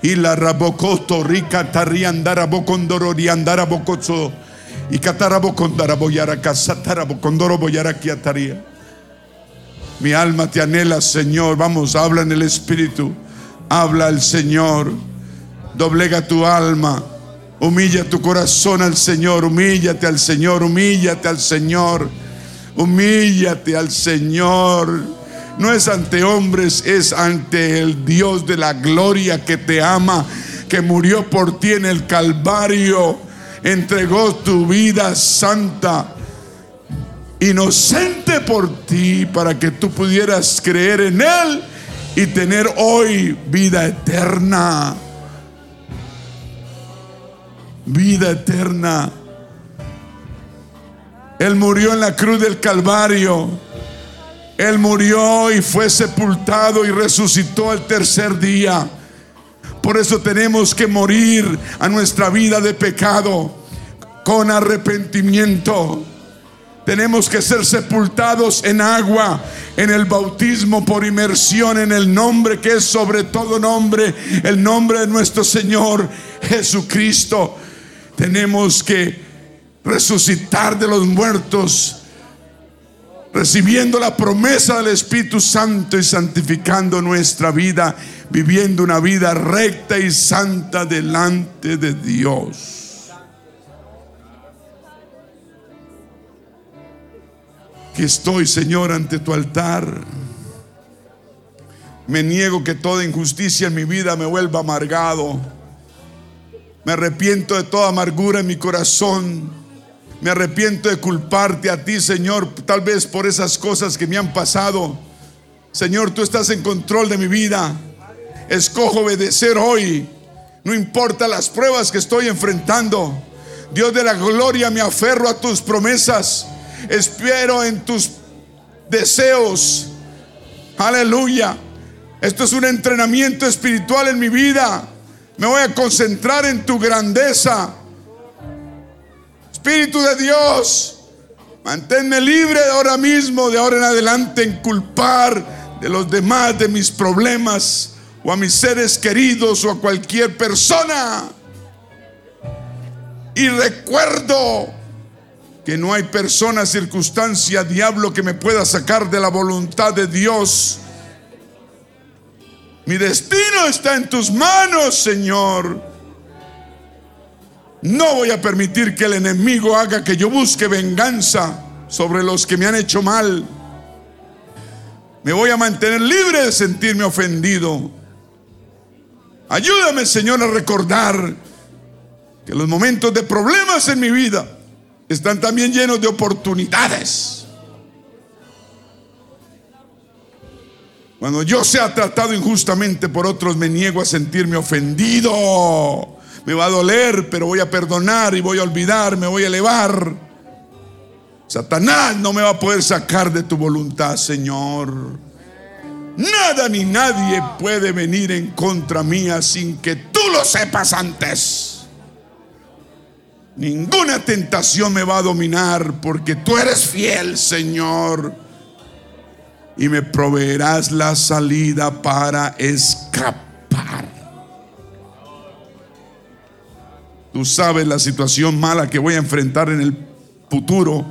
Y la rabocoto rica tariandara bocondoro riandara bocozo. Y catara bocondara boyara Mi alma te anhela, Señor. Vamos, habla en el Espíritu. Habla al Señor. Doblega tu alma. Humilla tu corazón al Señor. Humíllate al Señor. Humíllate al Señor. Humíllate al Señor. No es ante hombres, es ante el Dios de la gloria que te ama, que murió por ti en el Calvario. Entregó tu vida santa inocente por ti para que tú pudieras creer en Él y tener hoy vida eterna. Vida eterna. Él murió en la cruz del Calvario. Él murió y fue sepultado y resucitó el tercer día. Por eso tenemos que morir a nuestra vida de pecado con arrepentimiento. Tenemos que ser sepultados en agua, en el bautismo por inmersión, en el nombre que es sobre todo nombre, el nombre de nuestro Señor Jesucristo. Tenemos que resucitar de los muertos, recibiendo la promesa del Espíritu Santo y santificando nuestra vida, viviendo una vida recta y santa delante de Dios. Que estoy, Señor, ante tu altar. Me niego que toda injusticia en mi vida me vuelva amargado. Me arrepiento de toda amargura en mi corazón. Me arrepiento de culparte a ti, Señor, tal vez por esas cosas que me han pasado. Señor, tú estás en control de mi vida. Escojo obedecer hoy. No importa las pruebas que estoy enfrentando. Dios de la gloria, me aferro a tus promesas espero en tus deseos. Aleluya. Esto es un entrenamiento espiritual en mi vida. Me voy a concentrar en tu grandeza. Espíritu de Dios, manténme libre ahora mismo, de ahora en adelante, en culpar de los demás de mis problemas o a mis seres queridos o a cualquier persona. Y recuerdo que no hay persona, circunstancia, diablo que me pueda sacar de la voluntad de Dios. Mi destino está en tus manos, Señor. No voy a permitir que el enemigo haga que yo busque venganza sobre los que me han hecho mal. Me voy a mantener libre de sentirme ofendido. Ayúdame, Señor, a recordar que los momentos de problemas en mi vida están también llenos de oportunidades. Cuando yo sea tratado injustamente por otros, me niego a sentirme ofendido. Me va a doler, pero voy a perdonar y voy a olvidar, me voy a elevar. Satanás no me va a poder sacar de tu voluntad, Señor. Nada ni nadie puede venir en contra mía sin que tú lo sepas antes. Ninguna tentación me va a dominar porque tú eres fiel, Señor. Y me proveerás la salida para escapar. Tú sabes la situación mala que voy a enfrentar en el futuro.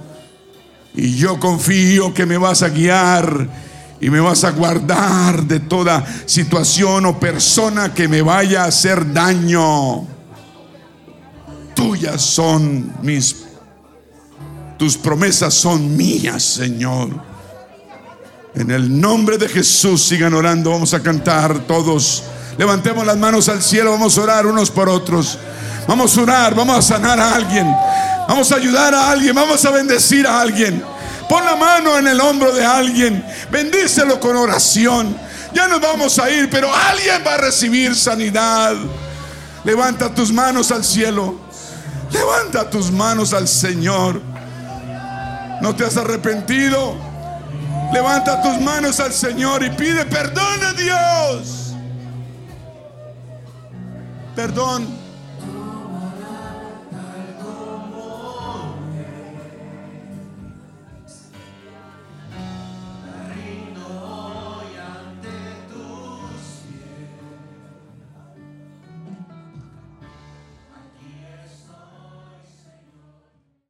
Y yo confío que me vas a guiar y me vas a guardar de toda situación o persona que me vaya a hacer daño. Tuyas son mis, tus promesas son mías, Señor. En el nombre de Jesús sigan orando, vamos a cantar todos. Levantemos las manos al cielo, vamos a orar unos por otros. Vamos a orar, vamos a sanar a alguien. Vamos a ayudar a alguien, vamos a bendecir a alguien. Pon la mano en el hombro de alguien, bendícelo con oración. Ya nos vamos a ir, pero alguien va a recibir sanidad. Levanta tus manos al cielo. Levanta tus manos al Señor. ¿No te has arrepentido? Levanta tus manos al Señor y pide perdón a Dios. Perdón